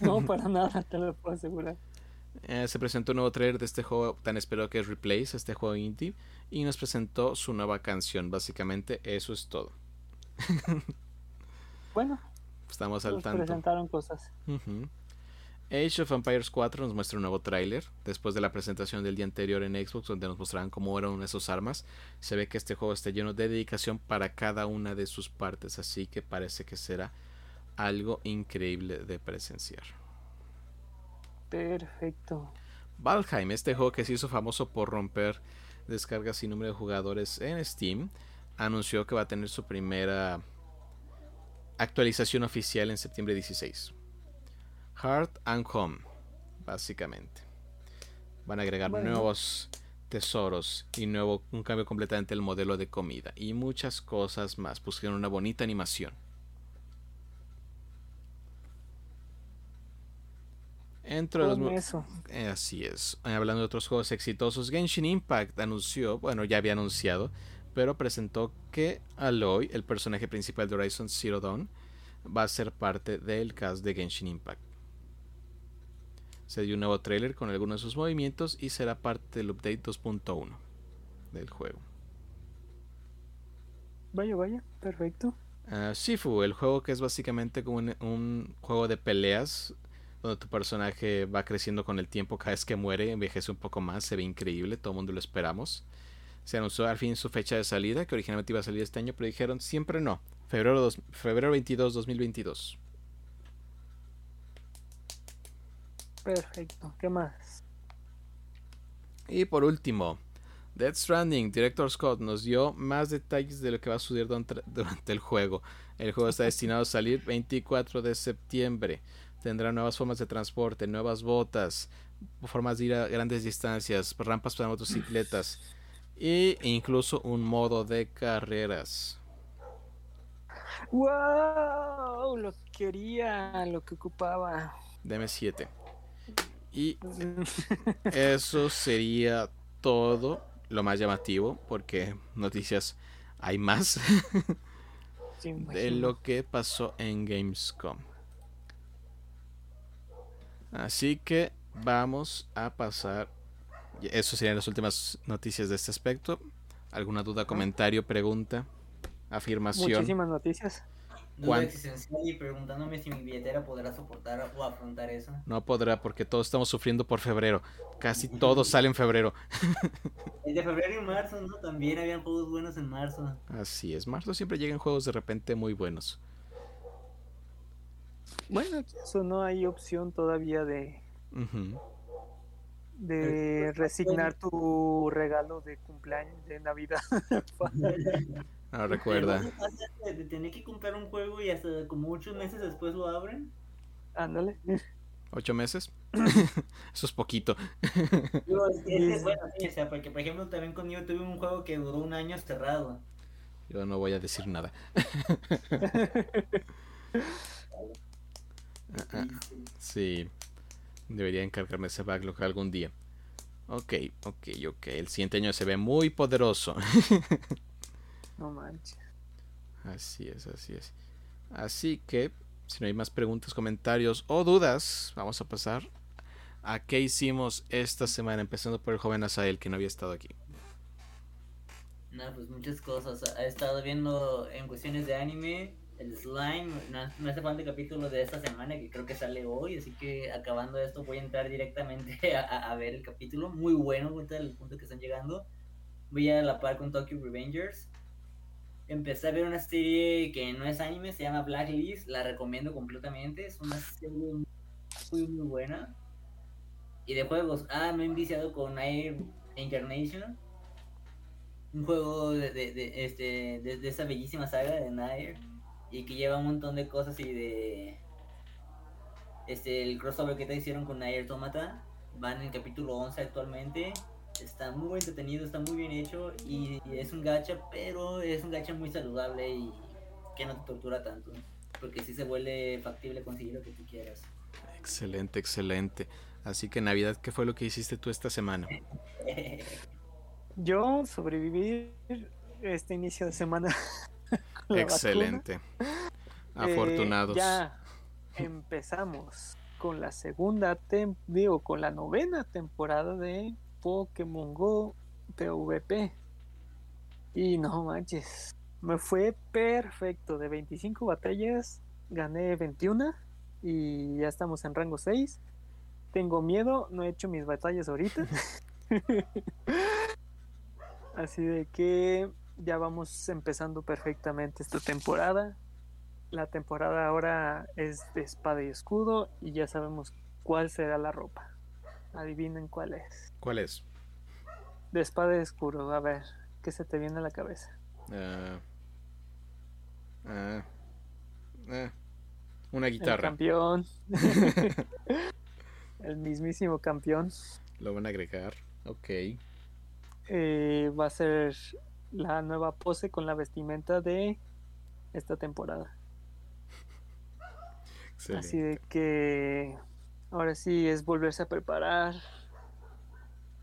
B: No, [LAUGHS] para nada, te lo puedo asegurar.
A: Eh, se presentó un nuevo trailer de este juego tan esperado que es Replace, este juego indie, y nos presentó su nueva canción. Básicamente, eso es todo.
B: Bueno,
A: estamos al tanto.
B: presentaron cosas.
A: Age of Empires 4 nos muestra un nuevo tráiler. Después de la presentación del día anterior en Xbox, donde nos mostraban cómo eran esas armas, se ve que este juego está lleno de dedicación para cada una de sus partes, así que parece que será algo increíble de presenciar.
B: Perfecto.
A: Valheim, este juego que se hizo famoso por romper descargas sin número de jugadores en Steam, anunció que va a tener su primera actualización oficial en septiembre 16. Heart and Home, básicamente. Van a agregar nuevos tesoros y nuevo un cambio completamente el modelo de comida y muchas cosas más. Pusieron una bonita animación. Entre los
B: eso.
A: Eh, así es. Hablando de otros juegos exitosos, Genshin Impact anunció, bueno, ya había anunciado, pero presentó que Aloy, el personaje principal de Horizon Zero Dawn, va a ser parte del cast de Genshin Impact. Se dio un nuevo trailer con algunos de sus movimientos y será parte del update 2.1 del juego.
B: Vaya, vaya, perfecto.
A: Uh, Shifu, el juego que es básicamente como un, un, juego de peleas donde tu personaje va creciendo con el tiempo cada vez que muere, envejece un poco más, se ve increíble, todo el mundo lo esperamos. Se anunció al fin su fecha de salida, que originalmente iba a salir este año, pero dijeron siempre no, febrero, dos, febrero 22, 2022.
B: Perfecto, ¿qué más?
A: Y por último, Death Stranding, Director Scott nos dio más detalles de lo que va a suceder [LAUGHS] durante el juego. El juego está destinado a salir 24 de septiembre. Tendrá nuevas formas de transporte, nuevas botas, formas de ir a grandes distancias, rampas para motocicletas e incluso un modo de carreras.
B: ¡Wow! Lo que quería, lo que ocupaba.
A: Deme 7. Y [LAUGHS] eso sería todo lo más llamativo, porque noticias hay más [LAUGHS]
B: Sí,
A: de lo que pasó en Gamescom. Así que vamos a pasar. Eso serían las últimas noticias de este aspecto. ¿Alguna duda, comentario, pregunta, afirmación?
B: Muchísimas noticias.
C: Duda
A: ¿Cuán-
C: existencial y preguntándome si mi billetera podrá soportar o afrontar eso.
A: No podrá porque todos estamos sufriendo por febrero. Casi todo sale en febrero. [LAUGHS]
C: El de febrero y marzo, ¿no? También habían juegos buenos en marzo.
A: Así es, marzo siempre llegan juegos de repente muy buenos.
B: Bueno, eso no hay opción todavía de,
A: Ujú.
B: De resignar tu regalo de cumpleaños, de Navidad. [LAUGHS]
A: Ahora recuerda.
C: Pero, ¿qué pasa De, tener que comprar un juego y hasta como muchos meses después lo abren.
B: Ándale.
A: ¿Ocho meses? [LAUGHS] Eso es poquito. [LAUGHS]
C: Es es bueno, sí, o sea, porque por ejemplo también conmigo tuve un juego que duró un año cerrado.
A: Yo no voy a decir nada. Ah, ah, Sí, debería encargarme ese backlog algún día. Ok, ok, ok. El siguiente año se ve muy poderoso. [LAUGHS]
B: No manches.
A: Así es, así es. Así que, si no hay más preguntas, comentarios o dudas, vamos a pasar a qué hicimos esta semana, empezando por el joven Asael, que no había estado aquí.
C: No, pues muchas cosas. He estado viendo en cuestiones de anime, el slime, no, no falta el capítulo de esta semana que creo que sale hoy, así que acabando esto voy a entrar directamente [LAUGHS] a, a- ver el capítulo. Muy bueno, ahorita el punto que están llegando. Voy a la par con Tokyo Revengers. Empecé a ver una serie que no es anime, se llama Blacklist, la recomiendo completamente, es una serie muy muy buena. Y de juegos, ah, me he enviciado con Air Incarnation un juego de, de, de, este, de, de esa bellísima saga de Nair y que lleva un montón de cosas y de este el crossover que te hicieron con Nair Automata van en el capítulo 11 actualmente está muy entretenido está muy bien hecho y, y es un gacha pero es un gacha muy saludable y que no te tortura tanto porque si se vuelve factible conseguir lo que tú quieras
A: Excelente, excelente. Así que Navidad, ¿qué fue lo que hiciste tú esta semana? [LAUGHS]
B: Yo sobreviví este inicio de semana. [LAUGHS]
A: Excelente.
B: vacuna. [LAUGHS]
A: Afortunados.
B: Eh, ya empezamos con la segunda, tem digo, con la novena temporada de Pokémon Go PvP. Y no manches, me fue perfecto. De 25 batallas, gané 21 y ya estamos en rango 6. Tengo miedo, no he hecho mis batallas ahorita. [LAUGHS] [LAUGHS] Así de que ya vamos empezando perfectamente esta temporada. La temporada ahora es de espada y escudo y ya sabemos cuál será la ropa. Adivinen cuál es.
A: ¿Cuál es?
B: De espada y escudo, a ver, ¿qué se te viene a la cabeza?
A: Ah, ah, ah, una
B: El
A: guitarra.
B: campeón. [LAUGHS] El mismísimo campeón.
A: Lo van a agregar. Ok.
B: Eh, va a ser la nueva pose con la vestimenta de esta temporada.
A: Excelente.
B: Así de que ahora sí es volverse a preparar.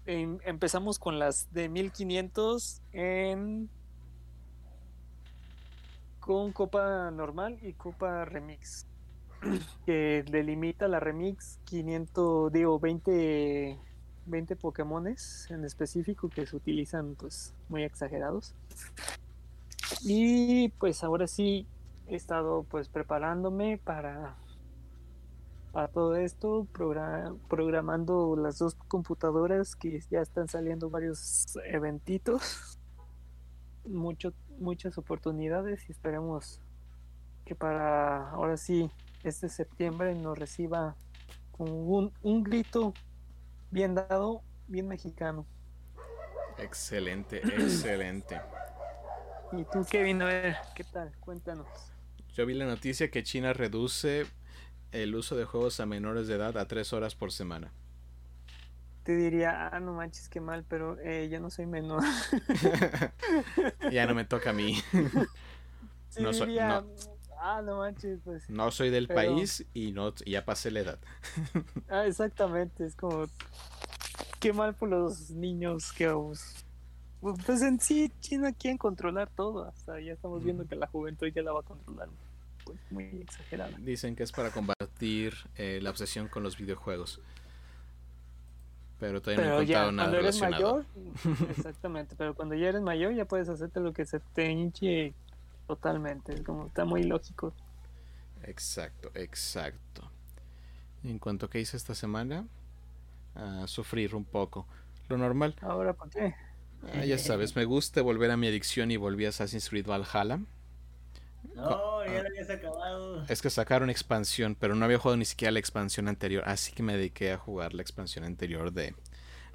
B: Em- empezamos con las de 1500 en con copa normal y copa remix. [CLEARS THROAT] Que delimita la remix 500, digo, 20, 20 Pokémones en específico que se utilizan pues muy exagerados. Y pues ahora sí he estado pues preparándome para para todo esto, progra- programando las dos computadoras que ya están saliendo varios eventitos, mucho, muchas oportunidades y esperemos que para ahora sí este septiembre nos reciba un, un grito bien dado, bien mexicano.
A: Excelente, excelente. [CLEARS THROAT]
B: ¿Y tú, Kevin? A ver, ¿qué tal? Cuéntanos.
A: Yo vi la noticia que China reduce el uso de juegos a menores de edad a tres horas por semana.
B: Te diría, ah, no manches, qué mal, pero eh, yo no soy menor. [LAUGHS]
A: ya no me toca a mí. [LAUGHS] No soy-
B: diría,
A: no.
B: ah, no manches, pues.
A: No soy del
B: Pero-
A: país y no y ya pasé la edad. [LAUGHS]
B: Ah, exactamente, es como qué mal por los niños que pues, pues en sí China quieren controlar todo, hasta ya estamos viendo que la juventud ya la va a controlar pues muy exagerada.
A: Dicen que es para combatir eh, la obsesión con los videojuegos. Pero todavía no he
B: ya
A: encontrado nada
B: cuando eres
A: relacionado.
B: mayor, exactamente, pero cuando ya eres mayor ya puedes hacerte lo que se te hinche totalmente, es como está muy lógico.
A: Exacto, exacto. En cuanto a qué hice esta semana, a sufrir un poco. Lo normal.
B: Ahora, ¿por qué?
A: Ah, ya sabes, me gusta volver a mi adicción y volví a Assassin's Creed Valhalla.
C: No, ya lo habías acabado.
A: Es que sacaron expansión, pero no había jugado ni siquiera la expansión anterior, así que me dediqué a jugar la expansión anterior de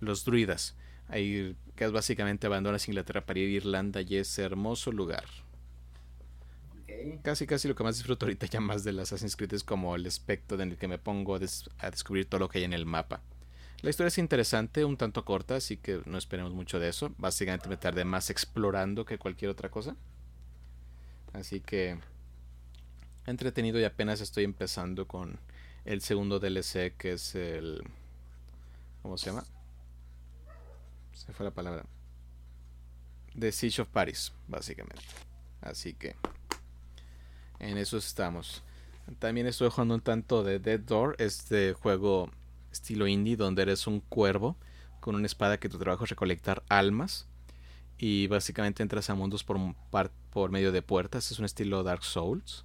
A: los druidas. Ahí, que es básicamente abandonas Inglaterra para ir a Irlanda y ese hermoso lugar.
C: Ok.
A: Casi, casi lo que más disfruto ahorita ya más del Assassin's Creed es como el aspecto en el que me pongo a, des- a descubrir todo lo que hay en el mapa. La historia es interesante, un tanto corta, así que no esperemos mucho de eso. Básicamente me tardé más explorando que cualquier otra cosa. Así que entretenido y apenas estoy empezando con el segundo DLC que es el... ¿Cómo se llama? Se fue la palabra. The Siege of Paris, básicamente. Así que en eso estamos. También estoy jugando un tanto de Dead Door, este juego estilo indie donde eres un cuervo con una espada que tu trabajo es recolectar almas y básicamente entras a mundos por, medio de puertas. Es un estilo Dark Souls,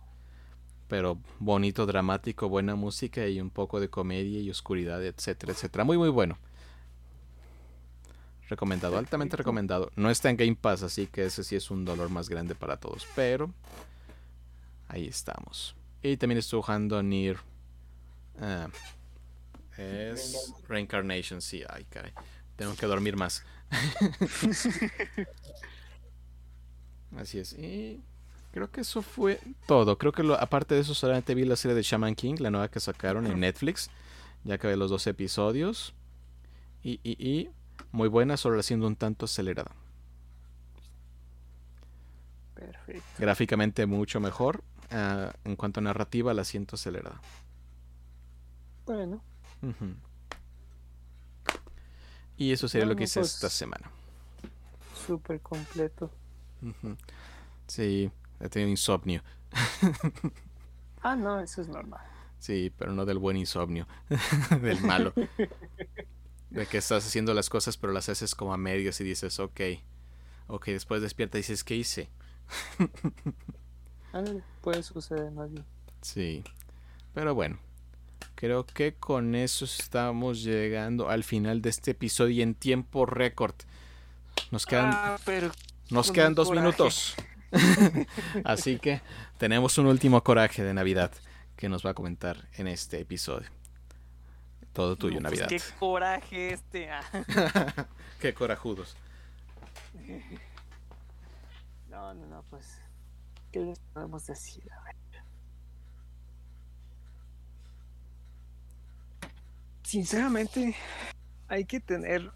A: pero bonito, dramático, buena música y un poco de comedia y oscuridad, etcétera, etcétera. Muy, muy bueno. Recomendado, altamente recomendado. No está en Game Pass, así que ese sí es un dolor más grande para todos, pero ahí estamos. Y también estoy jugando Nier. ah, es Reincarnation, sí, ay caray. Tengo que dormir más. [LAUGHS] Así es. Y creo que eso fue todo. Creo que lo, aparte de eso solamente vi la serie de Shaman King, la nueva que sacaron en Netflix. Ya acabé los dos episodios. Y, y, y muy buena, solo siendo un tanto acelerada.
B: Perfecto.
A: Gráficamente mucho mejor. ah, en cuanto a narrativa, la siento acelerada.
B: Bueno,
A: Y eso sería lo que hice
B: pues-
A: esta semana.
B: súper completo.
A: Sí, he tenido insomnio. [LAUGHS]
B: Ah, no, eso es normal.
A: Sí, pero no del buen insomnio, [LAUGHS] del malo. [LAUGHS] De que estás haciendo las cosas pero las haces como a medias y dices, ok, ok, después despierta y dices, ¿qué hice?
B: Ándale, puede suceder bien.
A: Sí, pero bueno, creo que con eso estamos llegando al final de este episodio y en tiempo récord. Nos quedan,
B: Ah, pero
A: nos quedan dos
B: coraje.
A: minutos. [LAUGHS] Así que tenemos un último coraje de Navidad que nos va a comentar en este episodio. Todo tuyo,
B: no, pues,
A: Navidad.
B: qué coraje este. ah. [LAUGHS]
A: Qué corajudos. [LAUGHS]
B: No, no, no, pues. ¿Qué les podemos decir? A ver. Sinceramente, hay que tener,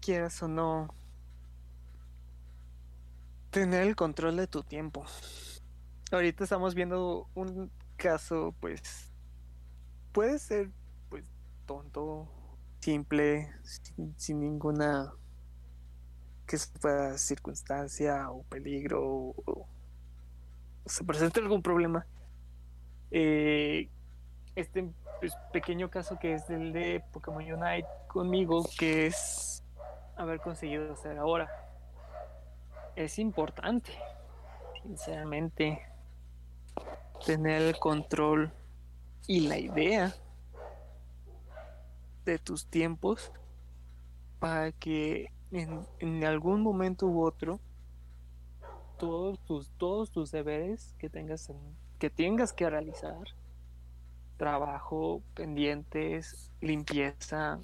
B: quieras o no, tener el control de tu tiempo. Ahorita estamos viendo un caso, pues, puede ser, pues, tonto, simple, sin, ninguna que pueda circunstancia o peligro o, se presenta algún problema, eh, este pues, pequeño caso que es el de Pokémon Unite conmigo, que es haber conseguido hacer ahora, es importante, sinceramente, tener el control y la idea de tus tiempos para que en, en algún momento u otro todos tus todos tus deberes que tengas en- que tengas que realizar trabajo pendientes limpieza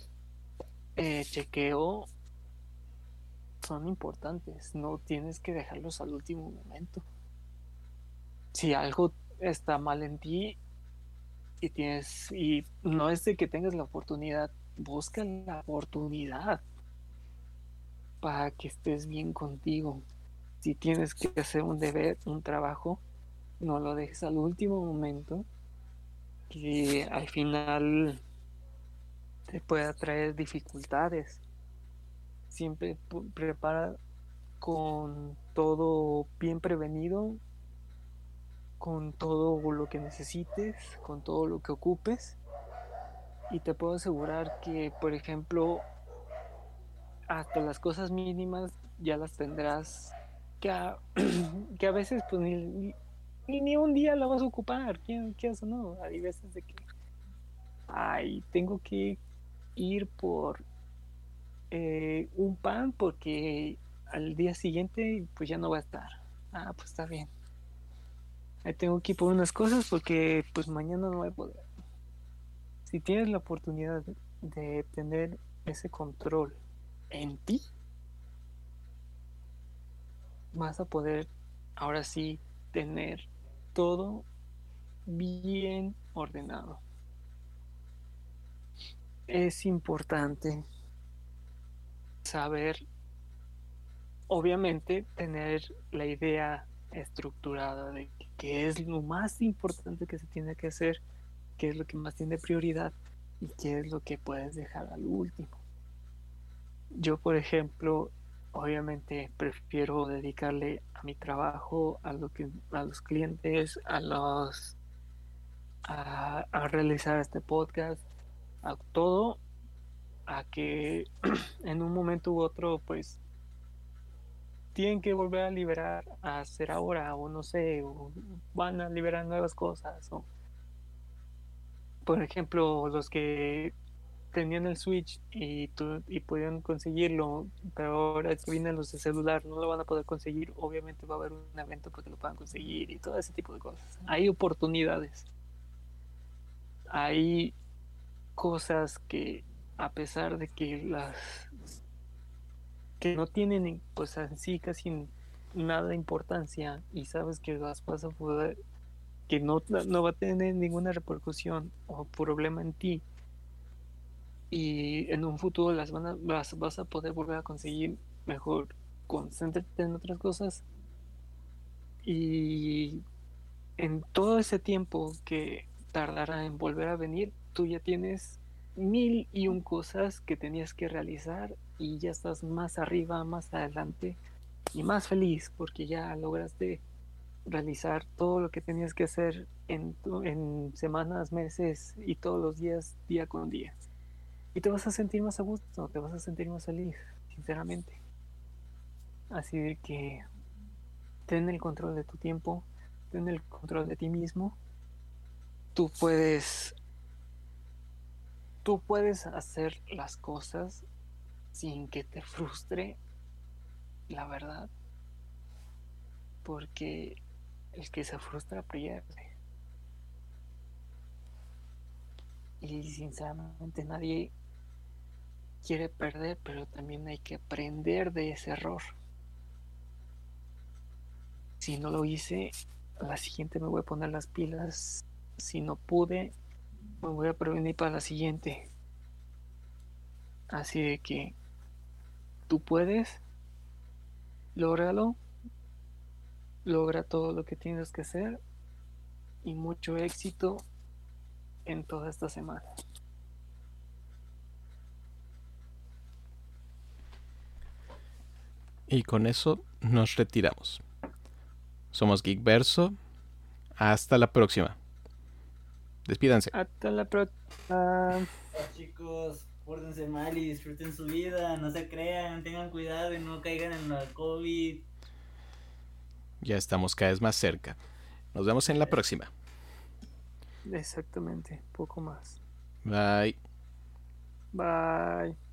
B: eh, chequeo son importantes. No tienes que dejarlos al último momento. Si algo está mal en ti y tienes y no es de que tengas la oportunidad busca la oportunidad para que estés bien contigo. Si tienes que hacer un deber un trabajo no lo dejes al último momento que al final te pueda traer dificultades siempre prepara con todo bien prevenido con todo lo que necesites, con todo lo que ocupes. Y te puedo asegurar que, por ejemplo, hasta las cosas mínimas ya las tendrás que a, [CLEARS THROAT] que a veces pues ni, ni, un día la vas a ocupar, ¿quién, qué o no? Hay veces de que, ay, tengo que ir por eh, un pan porque al día siguiente pues ya no va a estar. Ah, pues está bien. Ahí tengo que ir por unas cosas porque pues mañana no voy a poder. Si tienes la oportunidad de tener ese control en ti, vas a poder ahora sí tener todo bien ordenado. Es importante saber, obviamente, tener la idea estructurada de qué es lo más importante que se tiene que hacer, qué es lo que más tiene prioridad y qué es lo que puedes dejar al último. Yo, por ejemplo, obviamente prefiero dedicarle a mi trabajo, a lo que a los clientes, a los a, a realizar este podcast, a todo, a que [CLEARS THROAT] en un momento u otro, pues tienen que volver a liberar a hacer ahora o no sé o van a liberar nuevas cosas o por ejemplo los que tenían el Switch y, tu, y pudieron conseguirlo pero ahora que vienen los de celular no lo van a poder conseguir obviamente va a haber un evento para que lo puedan conseguir y todo ese tipo de cosas. Hay oportunidades. Hay cosas que a pesar de que las que no tienen pues en sí casi nada de importancia y sabes que las vas a poder que no, no va a tener ninguna repercusión o problema en ti y en un futuro las, van a, las vas a poder volver a conseguir mejor concéntrate en otras cosas y en todo ese tiempo que tardará en volver a venir tú ya tienes mil y un cosas que tenías que realizar y ya estás más arriba, más adelante y más feliz porque ya lograste realizar todo lo que tenías que hacer en, en semanas, meses y todos los días, día con día. Y te vas a sentir más a gusto, te vas a sentir más feliz, sinceramente. Así de que ten el control de tu tiempo, ten el control de ti mismo. Tú puedes tú puedes hacer las cosas sin que te frustre, la verdad, porque el que se frustra pierde. Y sinceramente nadie quiere perder, pero también hay que aprender de ese error. Si no lo hice, a la siguiente me voy a poner las pilas. Si no pude, me voy a prevenir para la siguiente. Así de que tú puedes, lógralo, logra todo lo que tienes que hacer y mucho éxito en toda esta semana.
A: Y con eso nos retiramos. Somos Geekverso Hasta la próxima. Despídanse.
B: Hasta la próxima.
C: chicos, pórtense mal y disfruten su vida. No se crean, tengan cuidado y no caigan en la COVID.
A: Ya estamos cada vez más cerca. Nos vemos en la próxima.
B: Exactamente, poco más.
A: Bye.
B: Bye.